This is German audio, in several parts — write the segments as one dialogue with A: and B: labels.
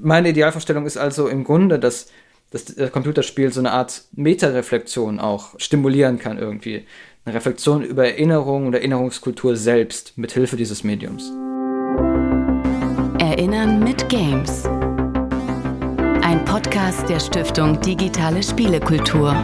A: Meine Idealvorstellung ist also im Grunde, dass das Computerspiel so eine Art Metareflexion auch stimulieren kann irgendwie. Eine Reflexion über Erinnerung und Erinnerungskultur selbst mit Hilfe dieses Mediums.
B: Erinnern mit Games. Ein Podcast der Stiftung Digitale Spielekultur.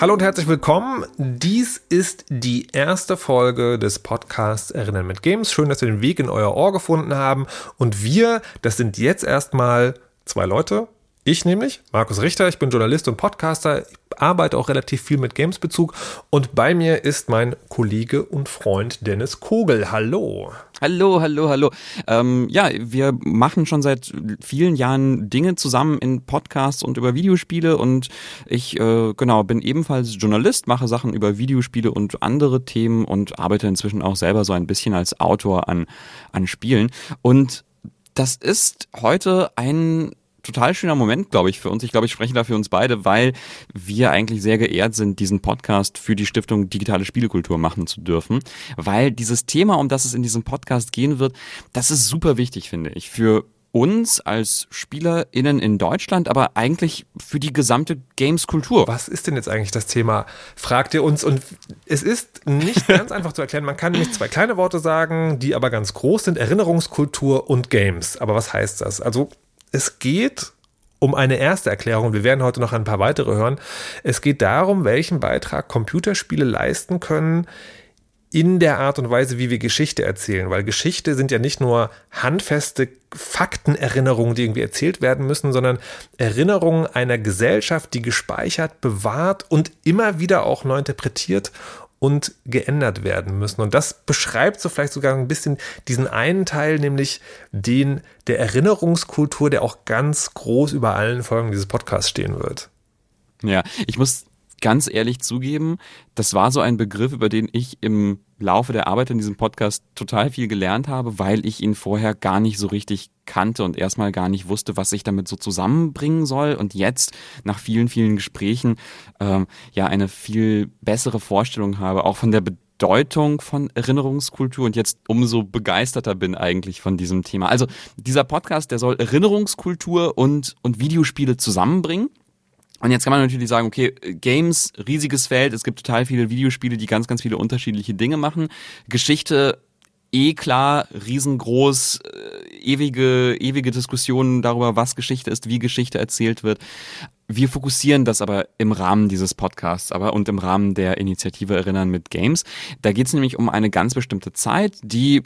C: Hallo und herzlich willkommen. Dies ist die erste Folge des Podcasts Erinnern mit Games. Schön, dass wir den Weg in euer Ohr gefunden haben. Und wir, das sind jetzt erstmal zwei Leute. Ich nämlich, Markus Richter, ich bin Journalist und Podcaster, arbeite auch relativ viel mit Games-Bezug und bei mir ist mein Kollege und Freund Dennis Kogel. Hallo.
D: Hallo, hallo, hallo. Ähm, ja, wir machen schon seit vielen Jahren Dinge zusammen in Podcasts und über Videospiele und ich äh, genau bin ebenfalls Journalist, mache Sachen über Videospiele und andere Themen und arbeite inzwischen auch selber so ein bisschen als Autor an an Spielen und das ist heute ein total schöner Moment, glaube ich, für uns. Ich glaube, ich spreche da für uns beide, weil wir eigentlich sehr geehrt sind, diesen Podcast für die Stiftung Digitale Spielekultur machen zu dürfen. Weil dieses Thema, um das es in diesem Podcast gehen wird, das ist super wichtig, finde ich, für uns als SpielerInnen in Deutschland, aber eigentlich für die gesamte Games-Kultur.
C: Was ist denn jetzt eigentlich das Thema? Fragt ihr uns. Und es ist nicht ganz einfach zu erklären. Man kann nämlich zwei kleine Worte sagen, die aber ganz groß sind. Erinnerungskultur und Games. Aber was heißt das? Also es geht um eine erste Erklärung. Wir werden heute noch ein paar weitere hören. Es geht darum, welchen Beitrag Computerspiele leisten können in der Art und Weise, wie wir Geschichte erzählen. Weil Geschichte sind ja nicht nur handfeste Faktenerinnerungen, die irgendwie erzählt werden müssen, sondern Erinnerungen einer Gesellschaft, die gespeichert, bewahrt und immer wieder auch neu interpretiert und geändert werden müssen. Und das beschreibt so vielleicht sogar ein bisschen diesen einen Teil, nämlich den der Erinnerungskultur, der auch ganz groß über allen Folgen dieses Podcasts stehen wird.
D: Ja, ich muss ganz ehrlich zugeben, das war so ein Begriff, über den ich im Laufe der Arbeit in diesem Podcast total viel gelernt habe, weil ich ihn vorher gar nicht so richtig kannte und erstmal gar nicht wusste, was ich damit so zusammenbringen soll. Und jetzt, nach vielen, vielen Gesprächen, ähm, ja, eine viel bessere Vorstellung habe, auch von der Bedeutung von Erinnerungskultur und jetzt umso begeisterter bin eigentlich von diesem Thema. Also dieser Podcast, der soll Erinnerungskultur und, und Videospiele zusammenbringen. Und jetzt kann man natürlich sagen, okay, Games, riesiges Feld, es gibt total viele Videospiele, die ganz, ganz viele unterschiedliche Dinge machen. Geschichte, eh klar, riesengroß, äh, ewige, ewige Diskussionen darüber, was Geschichte ist, wie Geschichte erzählt wird. Wir fokussieren das aber im Rahmen dieses Podcasts aber und im Rahmen der Initiative Erinnern mit Games. Da geht es nämlich um eine ganz bestimmte Zeit, die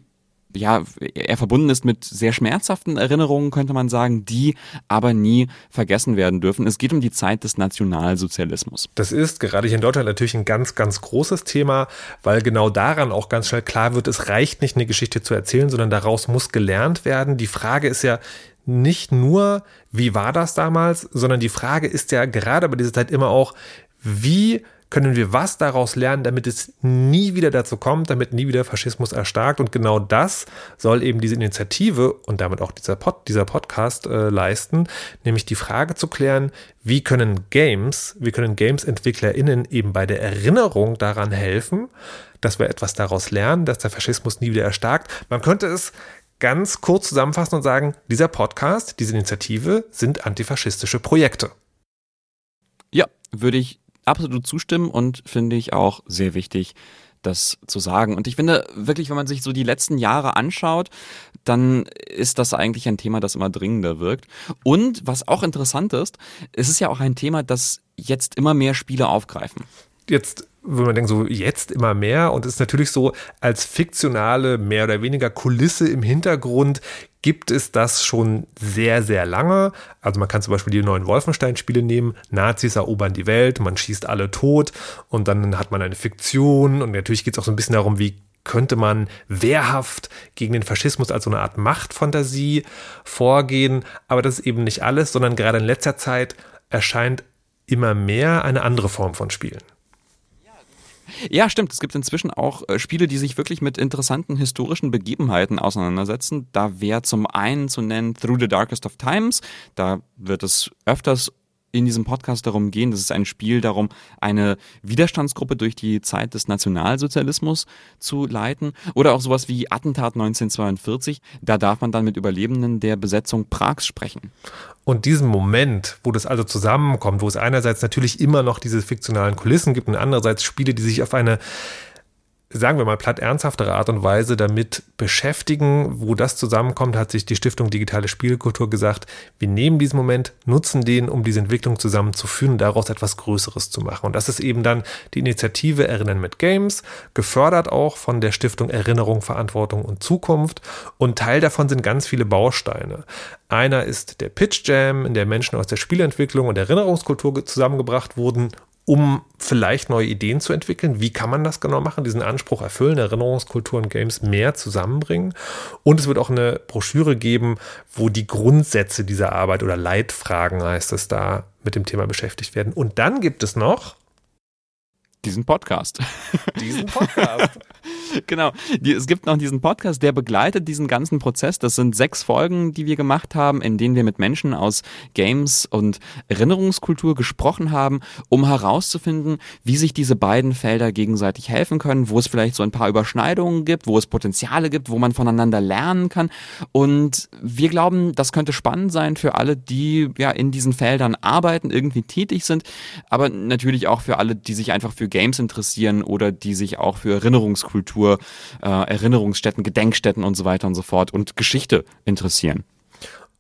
D: ja, er verbunden ist mit sehr schmerzhaften Erinnerungen, könnte man sagen, die aber nie vergessen werden dürfen. Es geht um die Zeit des Nationalsozialismus.
C: Das ist gerade hier in Deutschland natürlich ein ganz, ganz großes Thema, weil genau daran auch ganz schnell klar wird, es reicht nicht, eine Geschichte zu erzählen, sondern daraus muss gelernt werden. Die Frage ist ja, nicht nur, wie war das damals, sondern die Frage ist ja gerade bei dieser Zeit immer auch, wie können wir was daraus lernen, damit es nie wieder dazu kommt, damit nie wieder Faschismus erstarkt. Und genau das soll eben diese Initiative und damit auch dieser, Pod, dieser Podcast äh, leisten, nämlich die Frage zu klären, wie können Games, wie können Games-EntwicklerInnen eben bei der Erinnerung daran helfen, dass wir etwas daraus lernen, dass der Faschismus nie wieder erstarkt. Man könnte es ganz kurz zusammenfassen und sagen, dieser Podcast, diese Initiative sind antifaschistische Projekte.
D: Ja, würde ich absolut zustimmen und finde ich auch sehr wichtig, das zu sagen. Und ich finde wirklich, wenn man sich so die letzten Jahre anschaut, dann ist das eigentlich ein Thema, das immer dringender wirkt. Und was auch interessant ist, es ist ja auch ein Thema, das jetzt immer mehr Spiele aufgreifen.
C: Jetzt würde man denken, so jetzt immer mehr und es ist natürlich so als fiktionale, mehr oder weniger Kulisse im Hintergrund gibt es das schon sehr, sehr lange. Also man kann zum Beispiel die neuen Wolfenstein-Spiele nehmen. Nazis erobern die Welt, man schießt alle tot und dann hat man eine Fiktion und natürlich geht es auch so ein bisschen darum, wie könnte man wehrhaft gegen den Faschismus als so eine Art Machtfantasie vorgehen. Aber das ist eben nicht alles, sondern gerade in letzter Zeit erscheint immer mehr eine andere Form von Spielen.
D: Ja, stimmt. Es gibt inzwischen auch äh, Spiele, die sich wirklich mit interessanten historischen Begebenheiten auseinandersetzen. Da wäre zum einen zu nennen Through the Darkest of Times. Da wird es öfters in diesem Podcast darum gehen. Das ist ein Spiel darum, eine Widerstandsgruppe durch die Zeit des Nationalsozialismus zu leiten. Oder auch sowas wie Attentat 1942. Da darf man dann mit Überlebenden der Besetzung Prags sprechen.
C: Und diesen Moment, wo das also zusammenkommt, wo es einerseits natürlich immer noch diese fiktionalen Kulissen gibt und andererseits Spiele, die sich auf eine sagen wir mal, platt ernsthaftere Art und Weise damit beschäftigen. Wo das zusammenkommt, hat sich die Stiftung Digitale Spielkultur gesagt, wir nehmen diesen Moment, nutzen den, um diese Entwicklung zusammenzuführen und daraus etwas Größeres zu machen. Und das ist eben dann die Initiative Erinnern mit Games, gefördert auch von der Stiftung Erinnerung, Verantwortung und Zukunft. Und Teil davon sind ganz viele Bausteine. Einer ist der Pitch Jam, in der Menschen aus der Spielentwicklung und Erinnerungskultur zusammengebracht wurden, um vielleicht neue Ideen zu entwickeln. Wie kann man das genau machen? Diesen Anspruch erfüllen, Erinnerungskultur und Games mehr zusammenbringen. Und es wird auch eine Broschüre geben, wo die Grundsätze dieser Arbeit oder Leitfragen heißt es da mit dem Thema beschäftigt werden. Und dann gibt es noch
D: diesen Podcast.
C: Diesen Podcast.
D: genau. es gibt noch diesen Podcast, der begleitet diesen ganzen Prozess. Das sind sechs Folgen, die wir gemacht haben, in denen wir mit Menschen aus Games und Erinnerungskultur gesprochen haben, um herauszufinden, wie sich diese beiden Felder gegenseitig helfen können, wo es vielleicht so ein paar Überschneidungen gibt, wo es Potenziale gibt, wo man voneinander lernen kann. Und wir glauben, das könnte spannend sein für alle, die ja in diesen Feldern arbeiten, irgendwie tätig sind, aber natürlich auch für alle, die sich einfach für Games interessieren oder die sich auch für Erinnerungskultur Kultur, äh, Erinnerungsstätten, Gedenkstätten und so weiter und so fort und Geschichte interessieren.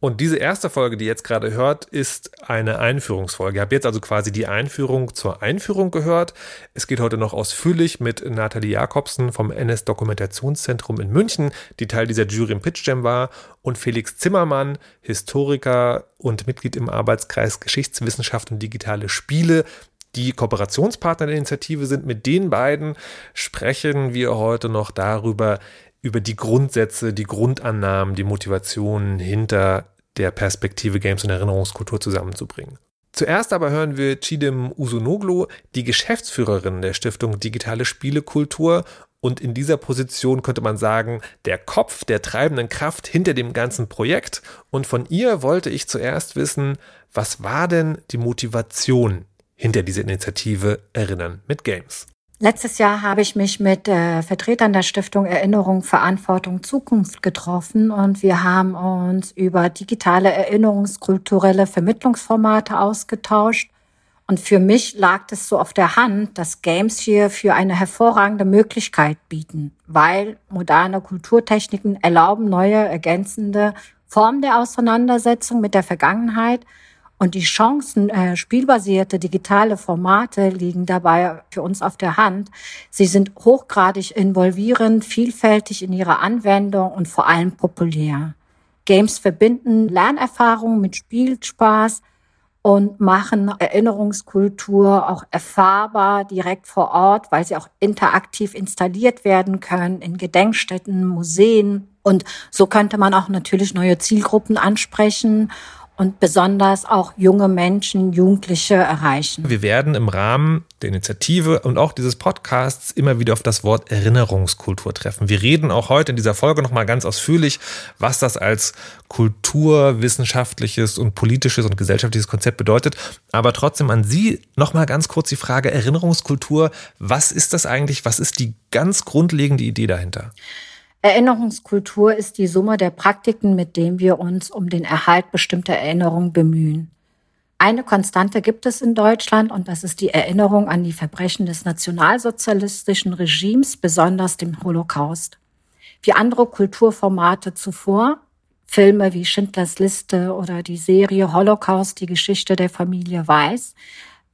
C: Und diese erste Folge, die ihr jetzt gerade hört, ist eine Einführungsfolge. Ihr habt jetzt also quasi die Einführung zur Einführung gehört. Es geht heute noch ausführlich mit Nathalie Jakobsen vom NS Dokumentationszentrum in München, die Teil dieser Jury im Pitch Jam war, und Felix Zimmermann, Historiker und Mitglied im Arbeitskreis Geschichtswissenschaft und digitale Spiele, die Kooperationspartner der Initiative sind. Mit den beiden sprechen wir heute noch darüber, über die Grundsätze, die Grundannahmen, die Motivationen hinter der Perspektive Games und Erinnerungskultur zusammenzubringen. Zuerst aber hören wir Chidem Usunoglu, die Geschäftsführerin der Stiftung Digitale Spielekultur und in dieser Position könnte man sagen, der Kopf der treibenden Kraft hinter dem ganzen Projekt. Und von ihr wollte ich zuerst wissen, was war denn die Motivation hinter dieser Initiative Erinnern mit Games.
E: Letztes Jahr habe ich mich mit äh, Vertretern der Stiftung Erinnerung, Verantwortung, Zukunft getroffen und wir haben uns über digitale erinnerungskulturelle Vermittlungsformate ausgetauscht. Und für mich lag es so auf der Hand, dass Games hier für eine hervorragende Möglichkeit bieten, weil moderne Kulturtechniken erlauben neue, ergänzende Formen der Auseinandersetzung mit der Vergangenheit – und die Chancen, äh, spielbasierte digitale Formate liegen dabei für uns auf der Hand. Sie sind hochgradig involvierend, vielfältig in ihrer Anwendung und vor allem populär. Games verbinden Lernerfahrungen mit Spielspaß und machen Erinnerungskultur auch erfahrbar direkt vor Ort, weil sie auch interaktiv installiert werden können in Gedenkstätten, Museen. Und so könnte man auch natürlich neue Zielgruppen ansprechen und besonders auch junge Menschen, Jugendliche erreichen.
C: Wir werden im Rahmen der Initiative und auch dieses Podcasts immer wieder auf das Wort Erinnerungskultur treffen. Wir reden auch heute in dieser Folge nochmal ganz ausführlich, was das als kulturwissenschaftliches und politisches und gesellschaftliches Konzept bedeutet. Aber trotzdem an Sie nochmal ganz kurz die Frage Erinnerungskultur. Was ist das eigentlich? Was ist die ganz grundlegende Idee dahinter?
E: Erinnerungskultur ist die Summe der Praktiken, mit denen wir uns um den Erhalt bestimmter Erinnerungen bemühen. Eine Konstante gibt es in Deutschland und das ist die Erinnerung an die Verbrechen des nationalsozialistischen Regimes, besonders dem Holocaust. Wie andere Kulturformate zuvor, Filme wie Schindlers Liste oder die Serie Holocaust, die Geschichte der Familie Weiß,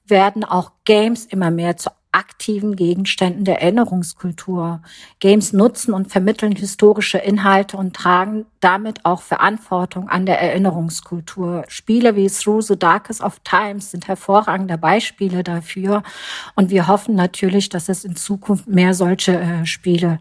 E: werden auch Games immer mehr zu aktiven Gegenständen der Erinnerungskultur. Games nutzen und vermitteln historische Inhalte und tragen damit auch Verantwortung an der Erinnerungskultur. Spiele wie Through the Darkest of Times sind hervorragende Beispiele dafür. Und wir hoffen natürlich, dass es in Zukunft mehr solche äh, Spiele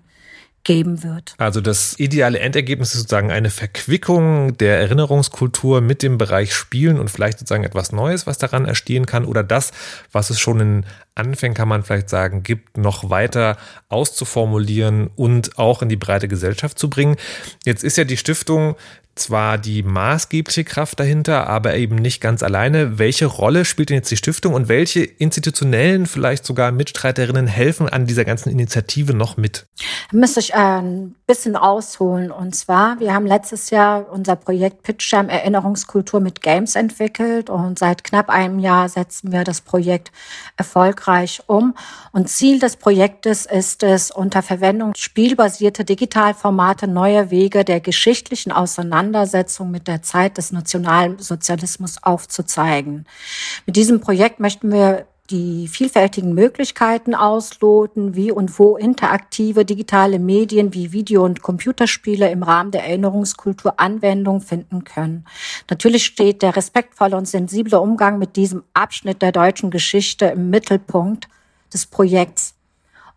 E: geben wird.
C: Also das ideale Endergebnis ist sozusagen eine Verquickung der Erinnerungskultur mit dem Bereich Spielen und vielleicht sozusagen etwas Neues, was daran erstehen kann oder das, was es schon in Anfängen, kann man vielleicht sagen, gibt, noch weiter auszuformulieren und auch in die breite Gesellschaft zu bringen. Jetzt ist ja die Stiftung zwar die maßgebliche Kraft dahinter, aber eben nicht ganz alleine. Welche Rolle spielt denn jetzt die Stiftung und welche institutionellen, vielleicht sogar Mitstreiterinnen helfen an dieser ganzen Initiative noch mit?
E: Da müsste ich äh, ein bisschen ausholen. Und zwar, wir haben letztes Jahr unser Projekt Pitchjam Erinnerungskultur mit Games entwickelt und seit knapp einem Jahr setzen wir das Projekt erfolgreich um. Und Ziel des Projektes ist es, unter Verwendung spielbasierter Digitalformate neue Wege der geschichtlichen Auseinandersetzung Auseinandersetzung mit der Zeit des Nationalsozialismus aufzuzeigen. Mit diesem Projekt möchten wir die vielfältigen Möglichkeiten ausloten, wie und wo interaktive digitale Medien wie Video- und Computerspiele im Rahmen der Erinnerungskultur Anwendung finden können. Natürlich steht der respektvolle und sensible Umgang mit diesem Abschnitt der deutschen Geschichte im Mittelpunkt des Projekts.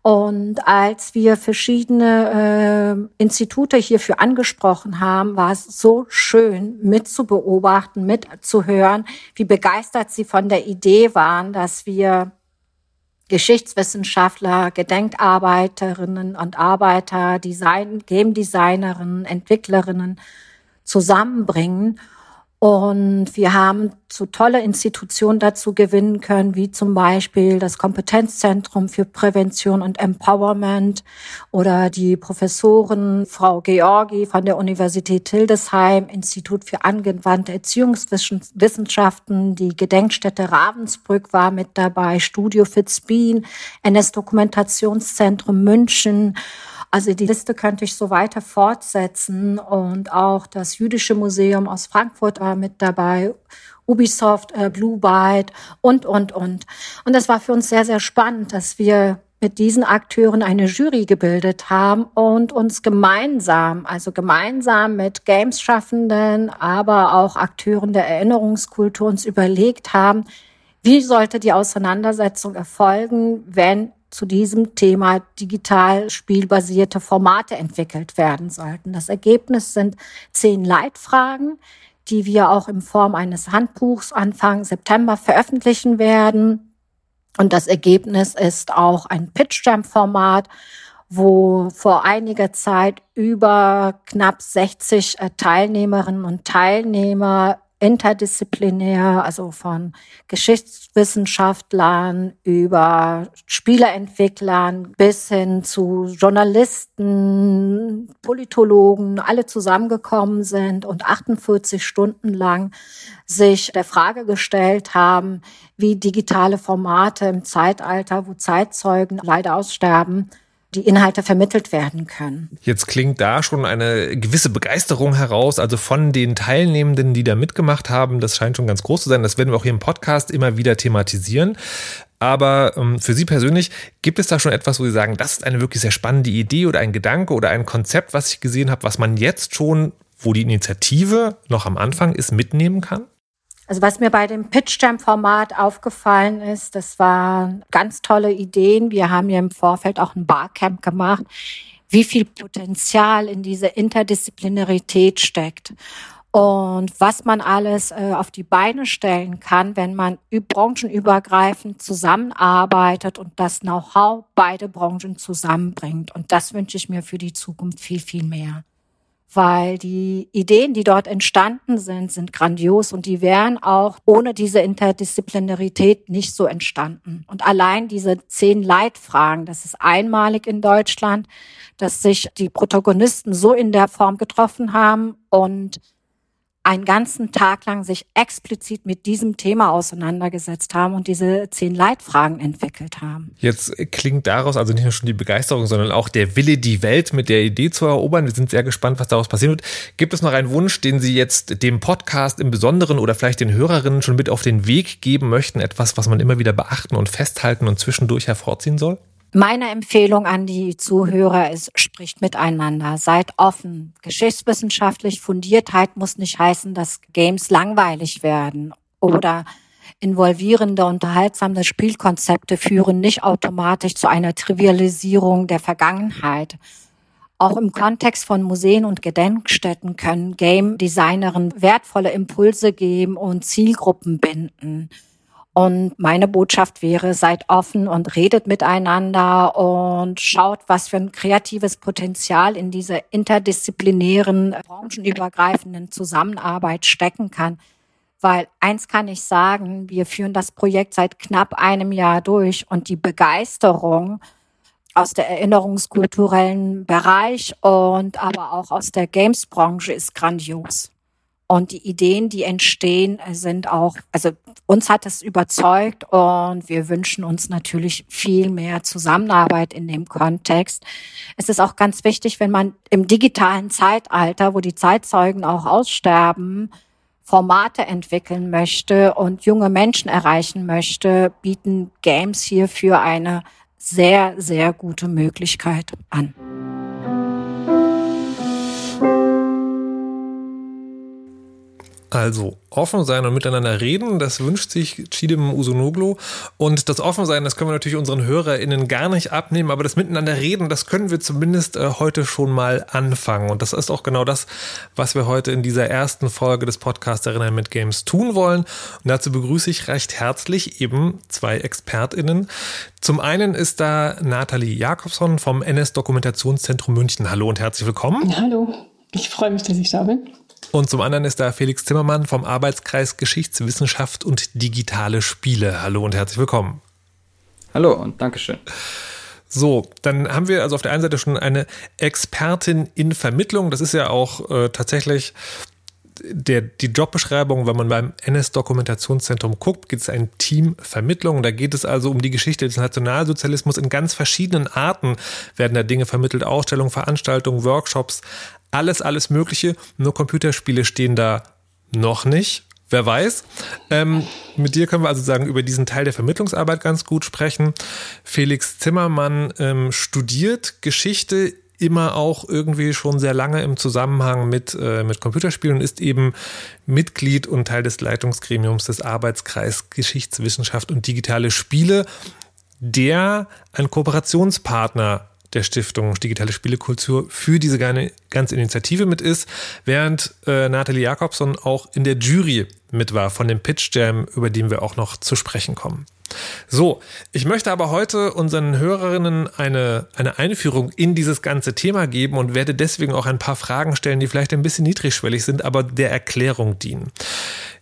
E: Und als wir verschiedene äh, Institute hierfür angesprochen haben, war es so schön mitzubeobachten, mitzuhören, wie begeistert sie von der Idee waren, dass wir Geschichtswissenschaftler, Gedenkarbeiterinnen und Arbeiter, Design, Game Designerinnen, Entwicklerinnen zusammenbringen und wir haben so tolle Institutionen dazu gewinnen können, wie zum Beispiel das Kompetenzzentrum für Prävention und Empowerment oder die Professorin Frau Georgi von der Universität Hildesheim, Institut für angewandte Erziehungswissenschaften, die Gedenkstätte Ravensbrück war mit dabei, Studio Fitzbien, NS Dokumentationszentrum München also die Liste könnte ich so weiter fortsetzen und auch das Jüdische Museum aus Frankfurt war mit dabei, Ubisoft, äh, Blue Byte und, und, und. Und das war für uns sehr, sehr spannend, dass wir mit diesen Akteuren eine Jury gebildet haben und uns gemeinsam, also gemeinsam mit Games-Schaffenden, aber auch Akteuren der Erinnerungskultur uns überlegt haben, wie sollte die Auseinandersetzung erfolgen, wenn zu diesem Thema digital spielbasierte Formate entwickelt werden sollten. Das Ergebnis sind zehn Leitfragen, die wir auch in Form eines Handbuchs Anfang September veröffentlichen werden. Und das Ergebnis ist auch ein Pitch-Jam-Format, wo vor einiger Zeit über knapp 60 äh, Teilnehmerinnen und Teilnehmer interdisziplinär, also von Geschichtswissenschaftlern über Spieleentwicklern bis hin zu Journalisten, Politologen, alle zusammengekommen sind und 48 Stunden lang sich der Frage gestellt haben, wie digitale Formate im Zeitalter, wo Zeitzeugen leider aussterben, die Inhalte vermittelt werden können.
C: Jetzt klingt da schon eine gewisse Begeisterung heraus, also von den Teilnehmenden, die da mitgemacht haben. Das scheint schon ganz groß zu sein. Das werden wir auch hier im Podcast immer wieder thematisieren. Aber ähm, für Sie persönlich, gibt es da schon etwas, wo Sie sagen, das ist eine wirklich sehr spannende Idee oder ein Gedanke oder ein Konzept, was ich gesehen habe, was man jetzt schon, wo die Initiative noch am Anfang ist, mitnehmen kann?
E: Also was mir bei dem Pitch-Jam-Format aufgefallen ist, das waren ganz tolle Ideen. Wir haben ja im Vorfeld auch ein Barcamp gemacht, wie viel Potenzial in diese Interdisziplinarität steckt und was man alles äh, auf die Beine stellen kann, wenn man branchenübergreifend zusammenarbeitet und das Know-how beide Branchen zusammenbringt. Und das wünsche ich mir für die Zukunft viel, viel mehr weil die Ideen, die dort entstanden sind, sind grandios und die wären auch ohne diese Interdisziplinarität nicht so entstanden. Und allein diese zehn Leitfragen, das ist einmalig in Deutschland, dass sich die Protagonisten so in der Form getroffen haben und einen ganzen Tag lang sich explizit mit diesem Thema auseinandergesetzt haben und diese zehn Leitfragen entwickelt haben.
C: Jetzt klingt daraus also nicht nur schon die Begeisterung, sondern auch der Wille, die Welt mit der Idee zu erobern. Wir sind sehr gespannt, was daraus passieren wird. Gibt es noch einen Wunsch, den Sie jetzt dem Podcast im Besonderen oder vielleicht den Hörerinnen schon mit auf den Weg geben möchten? Etwas, was man immer wieder beachten und festhalten und zwischendurch hervorziehen soll?
E: Meine Empfehlung an die Zuhörer ist, spricht miteinander, seid offen. Geschichtswissenschaftlich Fundiertheit muss nicht heißen, dass Games langweilig werden oder involvierende, unterhaltsame Spielkonzepte führen nicht automatisch zu einer Trivialisierung der Vergangenheit. Auch im Kontext von Museen und Gedenkstätten können Game Designerinnen wertvolle Impulse geben und Zielgruppen binden. Und meine Botschaft wäre, seid offen und redet miteinander und schaut, was für ein kreatives Potenzial in dieser interdisziplinären, branchenübergreifenden Zusammenarbeit stecken kann. Weil eins kann ich sagen, wir führen das Projekt seit knapp einem Jahr durch und die Begeisterung aus der erinnerungskulturellen Bereich und aber auch aus der Games-Branche ist grandios. Und die Ideen, die entstehen, sind auch, also uns hat es überzeugt und wir wünschen uns natürlich viel mehr Zusammenarbeit in dem Kontext. Es ist auch ganz wichtig, wenn man im digitalen Zeitalter, wo die Zeitzeugen auch aussterben, Formate entwickeln möchte und junge Menschen erreichen möchte, bieten Games hierfür eine sehr, sehr gute Möglichkeit an.
C: Also offen sein und miteinander reden, das wünscht sich Chidem Usunoglu. Und das Offensein, das können wir natürlich unseren HörerInnen gar nicht abnehmen, aber das Miteinander reden, das können wir zumindest äh, heute schon mal anfangen. Und das ist auch genau das, was wir heute in dieser ersten Folge des Podcasts Erinnern mit Games tun wollen. Und dazu begrüße ich recht herzlich eben zwei ExpertInnen. Zum einen ist da Nathalie Jakobson vom NS Dokumentationszentrum München. Hallo und herzlich willkommen.
F: Hallo, ich freue mich, dass ich da bin.
C: Und zum anderen ist da Felix Zimmermann vom Arbeitskreis Geschichtswissenschaft und digitale Spiele. Hallo und herzlich willkommen.
A: Hallo und Dankeschön.
C: So, dann haben wir also auf der einen Seite schon eine Expertin in Vermittlung. Das ist ja auch äh, tatsächlich der, die Jobbeschreibung, wenn man beim NS-Dokumentationszentrum guckt, gibt es ein Team Vermittlung. Da geht es also um die Geschichte des Nationalsozialismus. In ganz verschiedenen Arten werden da Dinge vermittelt. Ausstellungen, Veranstaltungen, Workshops, alles, alles Mögliche. Nur Computerspiele stehen da noch nicht. Wer weiß. Ähm, mit dir können wir also sagen, über diesen Teil der Vermittlungsarbeit ganz gut sprechen. Felix Zimmermann ähm, studiert Geschichte immer auch irgendwie schon sehr lange im Zusammenhang mit, äh, mit Computerspielen und ist eben Mitglied und Teil des Leitungsgremiums des Arbeitskreis Geschichtswissenschaft und digitale Spiele, der ein Kooperationspartner der Stiftung Digitale Spielekultur für diese ganze Initiative mit ist, während äh, Nathalie Jakobson auch in der Jury mit war von dem Pitch Jam, über den wir auch noch zu sprechen kommen. So, ich möchte aber heute unseren Hörerinnen eine, eine Einführung in dieses ganze Thema geben und werde deswegen auch ein paar Fragen stellen, die vielleicht ein bisschen niedrigschwellig sind, aber der Erklärung dienen.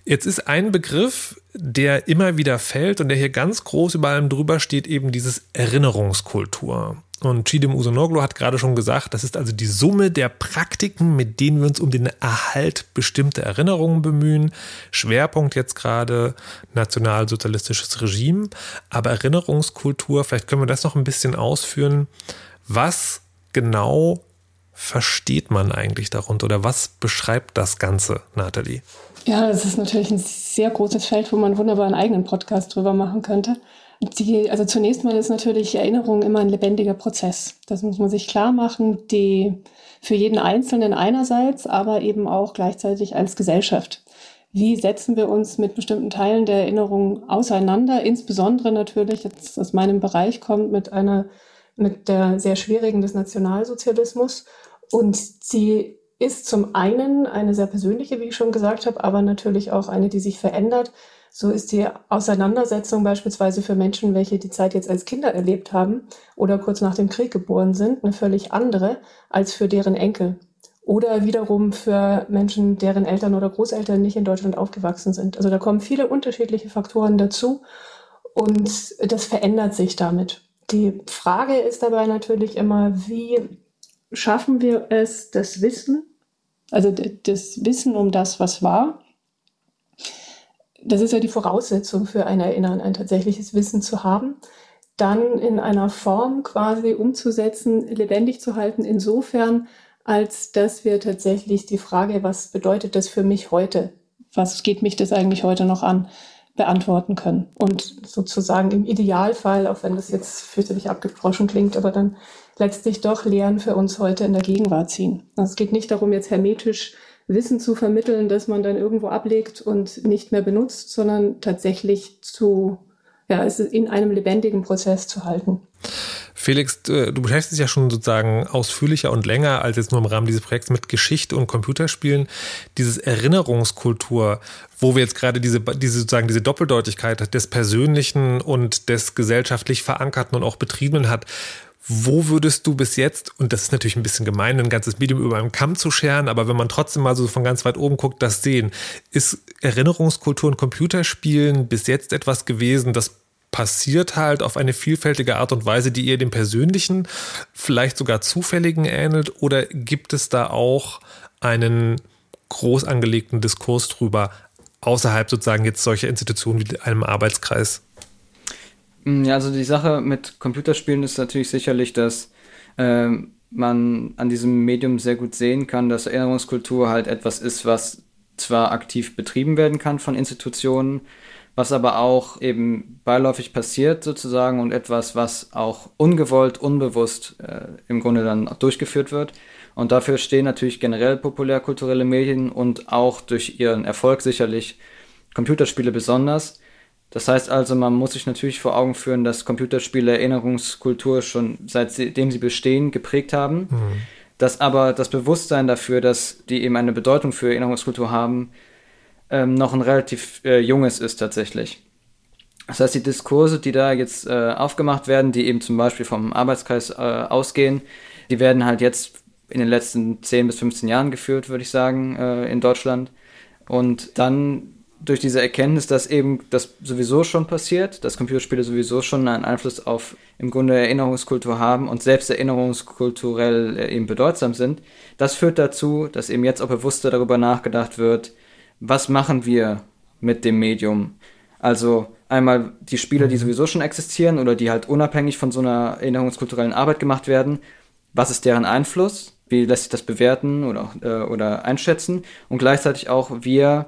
C: Jetzt ist ein Begriff, der immer wieder fällt und der hier ganz groß über allem drüber steht, eben dieses Erinnerungskultur. Und Chidem Usonoglu hat gerade schon gesagt, das ist also die Summe der Praktiken, mit denen wir uns um den Erhalt bestimmter Erinnerungen bemühen. Schwerpunkt jetzt gerade nationalsozialistisches Regime, aber Erinnerungskultur, vielleicht können wir das noch ein bisschen ausführen. Was genau versteht man eigentlich darunter oder was beschreibt das Ganze, Nathalie?
F: Ja, das ist natürlich ein sehr großes Feld, wo man wunderbar einen eigenen Podcast drüber machen könnte. Die, also zunächst mal ist natürlich Erinnerung immer ein lebendiger Prozess. Das muss man sich klar machen, die für jeden Einzelnen einerseits, aber eben auch gleichzeitig als Gesellschaft. Wie setzen wir uns mit bestimmten Teilen der Erinnerung auseinander? Insbesondere natürlich, jetzt aus meinem Bereich kommt, mit einer, mit der sehr schwierigen des Nationalsozialismus. Und sie ist zum einen eine sehr persönliche, wie ich schon gesagt habe, aber natürlich auch eine, die sich verändert so ist die Auseinandersetzung beispielsweise für Menschen, welche die Zeit jetzt als Kinder erlebt haben oder kurz nach dem Krieg geboren sind, eine völlig andere als für deren Enkel. Oder wiederum für Menschen, deren Eltern oder Großeltern nicht in Deutschland aufgewachsen sind. Also da kommen viele unterschiedliche Faktoren dazu und das verändert sich damit. Die Frage ist dabei natürlich immer, wie schaffen wir es, das Wissen, also das Wissen um das, was war, das ist ja die Voraussetzung für ein Erinnern, ein tatsächliches Wissen zu haben, dann in einer Form quasi umzusetzen, lebendig zu halten, insofern, als dass wir tatsächlich die Frage, was bedeutet das für mich heute? Was geht mich das eigentlich heute noch an? beantworten können. Und sozusagen im Idealfall, auch wenn das jetzt fürchterlich abgebrochen klingt, aber dann letztlich doch Lehren für uns heute in der Gegenwart ziehen. Also es geht nicht darum, jetzt hermetisch Wissen zu vermitteln, das man dann irgendwo ablegt und nicht mehr benutzt, sondern tatsächlich zu, ja, es in einem lebendigen Prozess zu halten.
C: Felix, du beschäftigst dich ja schon sozusagen ausführlicher und länger als jetzt nur im Rahmen dieses Projekts mit Geschichte und Computerspielen. Dieses Erinnerungskultur, wo wir jetzt gerade diese, diese sozusagen diese Doppeldeutigkeit des Persönlichen und des gesellschaftlich Verankerten und auch Betriebenen hat. Wo würdest du bis jetzt, und das ist natürlich ein bisschen gemein, ein ganzes Medium über einen Kamm zu scheren, aber wenn man trotzdem mal so von ganz weit oben guckt, das sehen, ist Erinnerungskultur und Computerspielen bis jetzt etwas gewesen, das passiert halt auf eine vielfältige Art und Weise, die eher dem persönlichen, vielleicht sogar zufälligen ähnelt? Oder gibt es da auch einen groß angelegten Diskurs drüber, außerhalb sozusagen jetzt solcher Institutionen wie einem Arbeitskreis?
A: Mm, ja, also die Sache mit Computerspielen ist natürlich sicherlich, dass ähm, man an diesem Medium sehr gut sehen kann, dass Erinnerungskultur halt etwas ist, was zwar aktiv betrieben werden kann von Institutionen, was aber auch eben beiläufig passiert sozusagen und etwas, was auch ungewollt, unbewusst äh, im Grunde dann durchgeführt wird. Und dafür stehen natürlich generell populärkulturelle Medien und auch durch ihren Erfolg sicherlich Computerspiele besonders. Das heißt also, man muss sich natürlich vor Augen führen, dass Computerspiele Erinnerungskultur schon seitdem sie bestehen geprägt haben. Mhm. Dass aber das Bewusstsein dafür, dass die eben eine Bedeutung für Erinnerungskultur haben, ähm, noch ein relativ äh, junges ist tatsächlich. Das heißt, die Diskurse, die da jetzt äh, aufgemacht werden, die eben zum Beispiel vom Arbeitskreis äh, ausgehen, die werden halt jetzt in den letzten 10 bis 15 Jahren geführt, würde ich sagen, äh, in Deutschland. Und dann durch diese Erkenntnis, dass eben das sowieso schon passiert, dass Computerspiele sowieso schon einen Einfluss auf im Grunde Erinnerungskultur haben und selbst erinnerungskulturell äh, eben bedeutsam sind, das führt dazu, dass eben jetzt auch bewusster darüber nachgedacht wird, was machen wir mit dem Medium? Also einmal die Spiele, die sowieso schon existieren oder die halt unabhängig von so einer erinnerungskulturellen Arbeit gemacht werden, was ist deren Einfluss? Wie lässt sich das bewerten oder, äh, oder einschätzen? Und gleichzeitig auch wir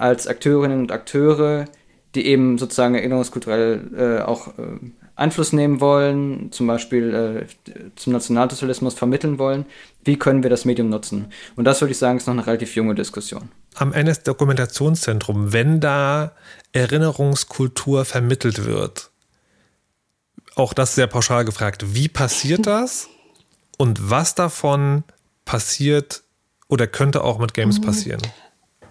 A: als Akteurinnen und Akteure, die eben sozusagen erinnerungskulturell äh, auch äh, Einfluss nehmen wollen, zum Beispiel äh, zum Nationalsozialismus vermitteln wollen, wie können wir das Medium nutzen? Und das würde ich sagen, ist noch eine relativ junge Diskussion.
C: Am NS-Dokumentationszentrum, wenn da Erinnerungskultur vermittelt wird, auch das sehr pauschal gefragt, wie passiert das und was davon passiert oder könnte auch mit Games mhm. passieren?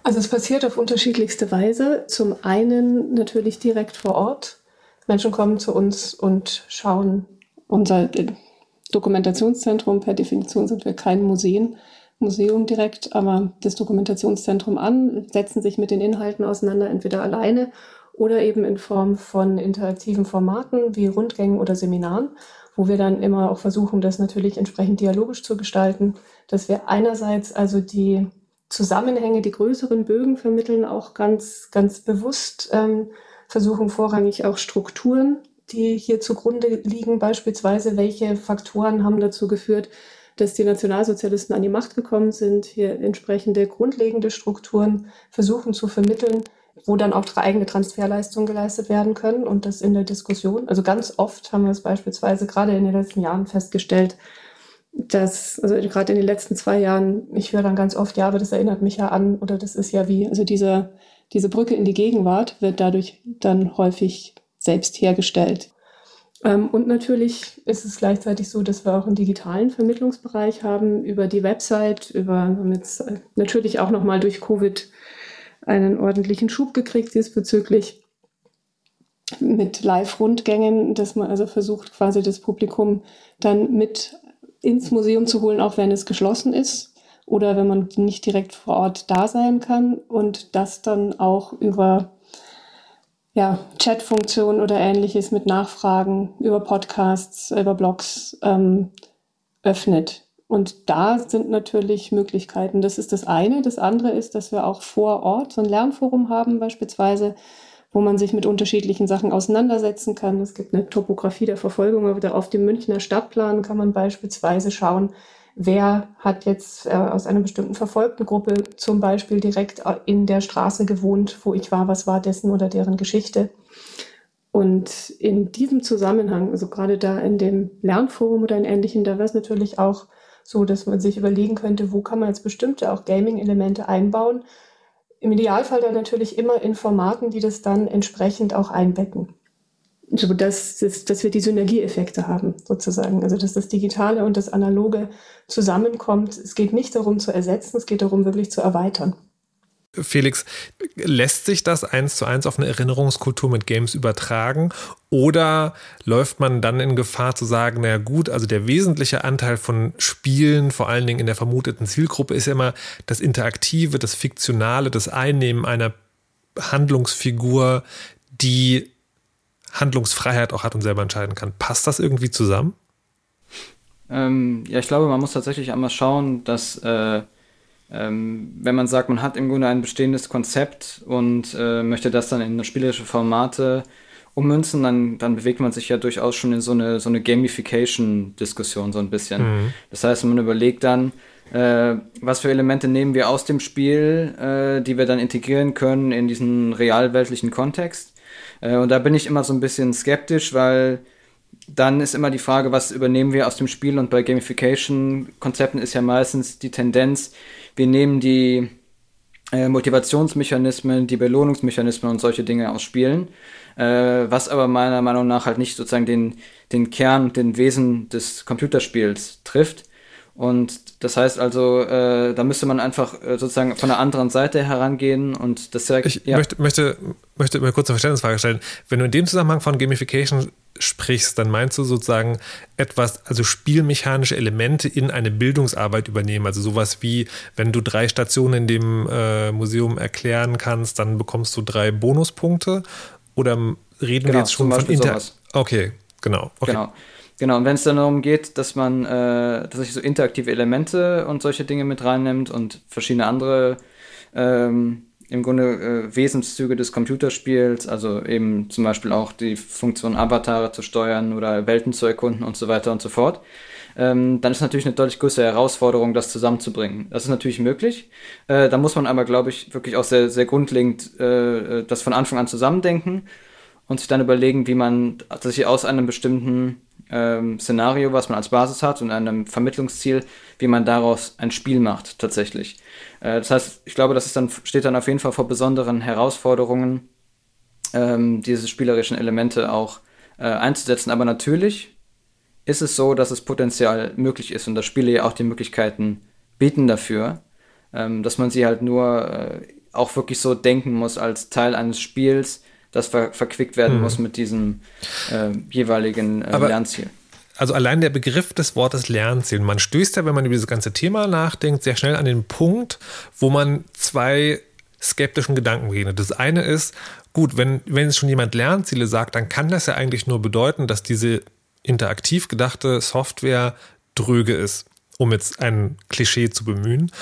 F: Also es passiert auf unterschiedlichste Weise. Zum einen natürlich direkt vor Ort. Menschen kommen zu uns und schauen unser Dokumentationszentrum. Per Definition sind wir kein Museum, Museum direkt, aber das Dokumentationszentrum an, setzen sich mit den Inhalten auseinander, entweder alleine oder eben in Form von interaktiven Formaten wie Rundgängen oder Seminaren, wo wir dann immer auch versuchen, das natürlich entsprechend dialogisch zu gestalten, dass wir einerseits also die Zusammenhänge, die größeren Bögen vermitteln, auch ganz, ganz bewusst ähm, versuchen vorrangig auch Strukturen, die hier zugrunde liegen, beispielsweise welche Faktoren haben dazu geführt, dass die Nationalsozialisten an die Macht gekommen sind, hier entsprechende grundlegende Strukturen versuchen zu vermitteln, wo dann auch eigene Transferleistungen geleistet werden können und das in der Diskussion. Also ganz oft haben wir es beispielsweise gerade in den letzten Jahren festgestellt, dass, also gerade in den letzten zwei Jahren, ich höre dann ganz oft, ja, aber das erinnert mich ja an, oder das ist ja wie, also diese, diese Brücke in die Gegenwart wird dadurch dann häufig selbst hergestellt. Ähm, und natürlich ist es gleichzeitig so, dass wir auch einen digitalen Vermittlungsbereich haben, über die Website, über, haben jetzt natürlich auch nochmal durch Covid einen ordentlichen Schub gekriegt diesbezüglich mit Live-Rundgängen, dass man also versucht, quasi das Publikum dann mit ins Museum zu holen, auch wenn es geschlossen ist oder wenn man nicht direkt vor Ort da sein kann und das dann auch über ja, Chatfunktionen oder ähnliches mit Nachfragen über Podcasts, über Blogs ähm, öffnet. Und da sind natürlich Möglichkeiten. Das ist das eine. Das andere ist, dass wir auch vor Ort so ein Lernforum haben, beispielsweise, wo man sich mit unterschiedlichen Sachen auseinandersetzen kann. Es gibt eine Topografie der Verfolgung, aber auf dem Münchner Stadtplan kann man beispielsweise schauen, wer hat jetzt äh, aus einer bestimmten verfolgten Gruppe zum Beispiel direkt äh, in der Straße gewohnt, wo ich war, was war dessen oder deren Geschichte. Und in diesem Zusammenhang, also gerade da in dem Lernforum oder in ähnlichen, da wäre es natürlich auch so, dass man sich überlegen könnte, wo kann man jetzt bestimmte auch Gaming-Elemente einbauen, im Idealfall dann natürlich immer in Formaten, die das dann entsprechend auch einbetten. so dass, dass, dass wir die Synergieeffekte haben, sozusagen. Also dass das Digitale und das Analoge zusammenkommt. Es geht nicht darum zu ersetzen, es geht darum, wirklich zu erweitern.
C: Felix, lässt sich das eins zu eins auf eine Erinnerungskultur mit Games übertragen? Oder läuft man dann in Gefahr zu sagen, naja gut, also der wesentliche Anteil von Spielen, vor allen Dingen in der vermuteten Zielgruppe, ist ja immer das Interaktive, das Fiktionale, das Einnehmen einer Handlungsfigur, die Handlungsfreiheit auch hat und selber entscheiden kann. Passt das irgendwie zusammen?
A: Ähm, ja, ich glaube, man muss tatsächlich einmal schauen, dass äh, ähm, wenn man sagt, man hat im Grunde ein bestehendes Konzept und äh, möchte das dann in spielerische Formate ummünzen, dann, dann bewegt man sich ja durchaus schon in so eine, so eine Gamification-Diskussion so ein bisschen. Mhm. Das heißt, man überlegt dann, äh, was für Elemente nehmen wir aus dem Spiel, äh, die wir dann integrieren können in diesen realweltlichen Kontext. Äh, und da bin ich immer so ein bisschen skeptisch, weil dann ist immer die Frage, was übernehmen wir aus dem Spiel und bei Gamification-Konzepten ist ja meistens die Tendenz, wir nehmen die äh, Motivationsmechanismen, die Belohnungsmechanismen und solche Dinge aus Spielen, äh, was aber meiner Meinung nach halt nicht sozusagen den, den Kern, den Wesen des Computerspiels trifft. Und das heißt also, äh, da müsste man einfach äh, sozusagen von der anderen Seite herangehen und das
C: direkt. Ich ja. möchte, möchte, möchte mal kurz eine Verständnisfrage stellen. Wenn du in dem Zusammenhang von Gamification sprichst, dann meinst du sozusagen etwas, also spielmechanische Elemente in eine Bildungsarbeit übernehmen. Also sowas wie, wenn du drei Stationen in dem äh, Museum erklären kannst, dann bekommst du drei Bonuspunkte. Oder reden genau, wir jetzt schon von Inter. Sowas. Okay, genau. Okay.
A: Genau. Genau, und wenn es dann darum geht, dass man äh, tatsächlich so interaktive Elemente und solche Dinge mit reinnimmt und verschiedene andere ähm, im Grunde äh, Wesenszüge des Computerspiels, also eben zum Beispiel auch die Funktion Avatare zu steuern oder Welten zu erkunden und so weiter und so fort, ähm, dann ist natürlich eine deutlich größere Herausforderung, das zusammenzubringen. Das ist natürlich möglich. Äh, da muss man aber, glaube ich, wirklich auch sehr, sehr grundlegend äh, äh das von Anfang an zusammendenken und sich dann überlegen, wie man tatsächlich aus einem bestimmten ähm, Szenario, was man als Basis hat und einem Vermittlungsziel, wie man daraus ein Spiel macht tatsächlich. Äh, das heißt, ich glaube, das ist dann, steht dann auf jeden Fall vor besonderen Herausforderungen, ähm, diese spielerischen Elemente auch äh, einzusetzen. Aber natürlich ist es so, dass es potenziell möglich ist und dass Spiele ja auch die Möglichkeiten bieten dafür, ähm, dass man sie halt nur äh, auch wirklich so denken muss als Teil eines Spiels, das ver verquickt werden mhm. muss mit diesem äh, jeweiligen äh, Lernziel.
C: Also allein der Begriff des Wortes Lernziel. Man stößt ja, wenn man über dieses ganze Thema nachdenkt, sehr schnell an den Punkt, wo man zwei skeptischen Gedanken begegnet. Das eine ist, gut, wenn, wenn es schon jemand Lernziele sagt, dann kann das ja eigentlich nur bedeuten, dass diese interaktiv gedachte Software dröge ist um jetzt ein Klischee zu bemühen.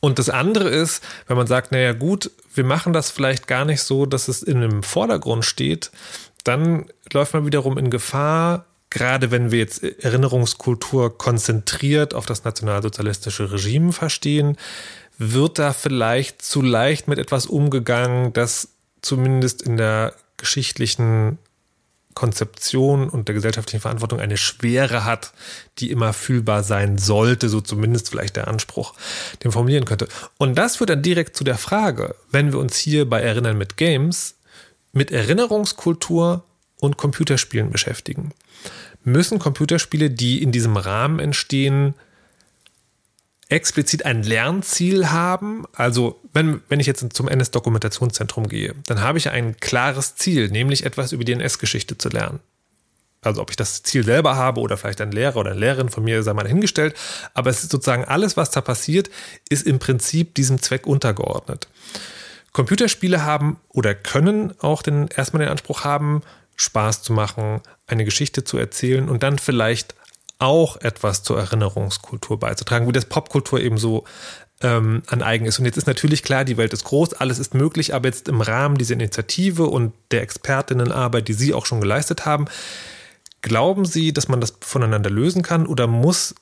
C: Und das andere ist, wenn man sagt, naja gut, wir machen das vielleicht gar nicht so, dass es in einem Vordergrund steht, dann läuft man wiederum in Gefahr, gerade wenn wir jetzt Erinnerungskultur konzentriert auf das nationalsozialistische Regime verstehen, wird da vielleicht zu leicht mit etwas umgegangen, das zumindest in der geschichtlichen Konzeption und der gesellschaftlichen Verantwortung eine Schwere hat, die immer fühlbar sein sollte, so zumindest vielleicht der Anspruch, den formulieren könnte. Und das führt dann direkt zu der Frage, wenn wir uns hier bei Erinnern mit Games mit Erinnerungskultur und Computerspielen beschäftigen. Müssen Computerspiele, die in diesem Rahmen entstehen, explizit ein Lernziel haben. Also wenn, wenn ich jetzt zum NS-Dokumentationszentrum gehe, dann habe ich ein klares Ziel, nämlich etwas über die NS-Geschichte zu lernen. Also ob ich das Ziel selber habe oder vielleicht ein Lehrer oder eine Lehrerin von mir sei mal dahingestellt. Aber es ist sozusagen alles, was da passiert, ist im Prinzip diesem Zweck untergeordnet. Computerspiele haben oder können auch den, erstmal den Anspruch haben, Spaß zu machen, eine Geschichte zu erzählen und dann vielleicht auch etwas zur Erinnerungskultur beizutragen, wie das Popkultur eben so ähm, an eigen ist. Und jetzt ist natürlich klar, die Welt ist groß, alles ist möglich, aber jetzt im Rahmen dieser Initiative und der Expertinnenarbeit, die Sie auch schon geleistet haben, glauben Sie, dass man das voneinander lösen kann oder muss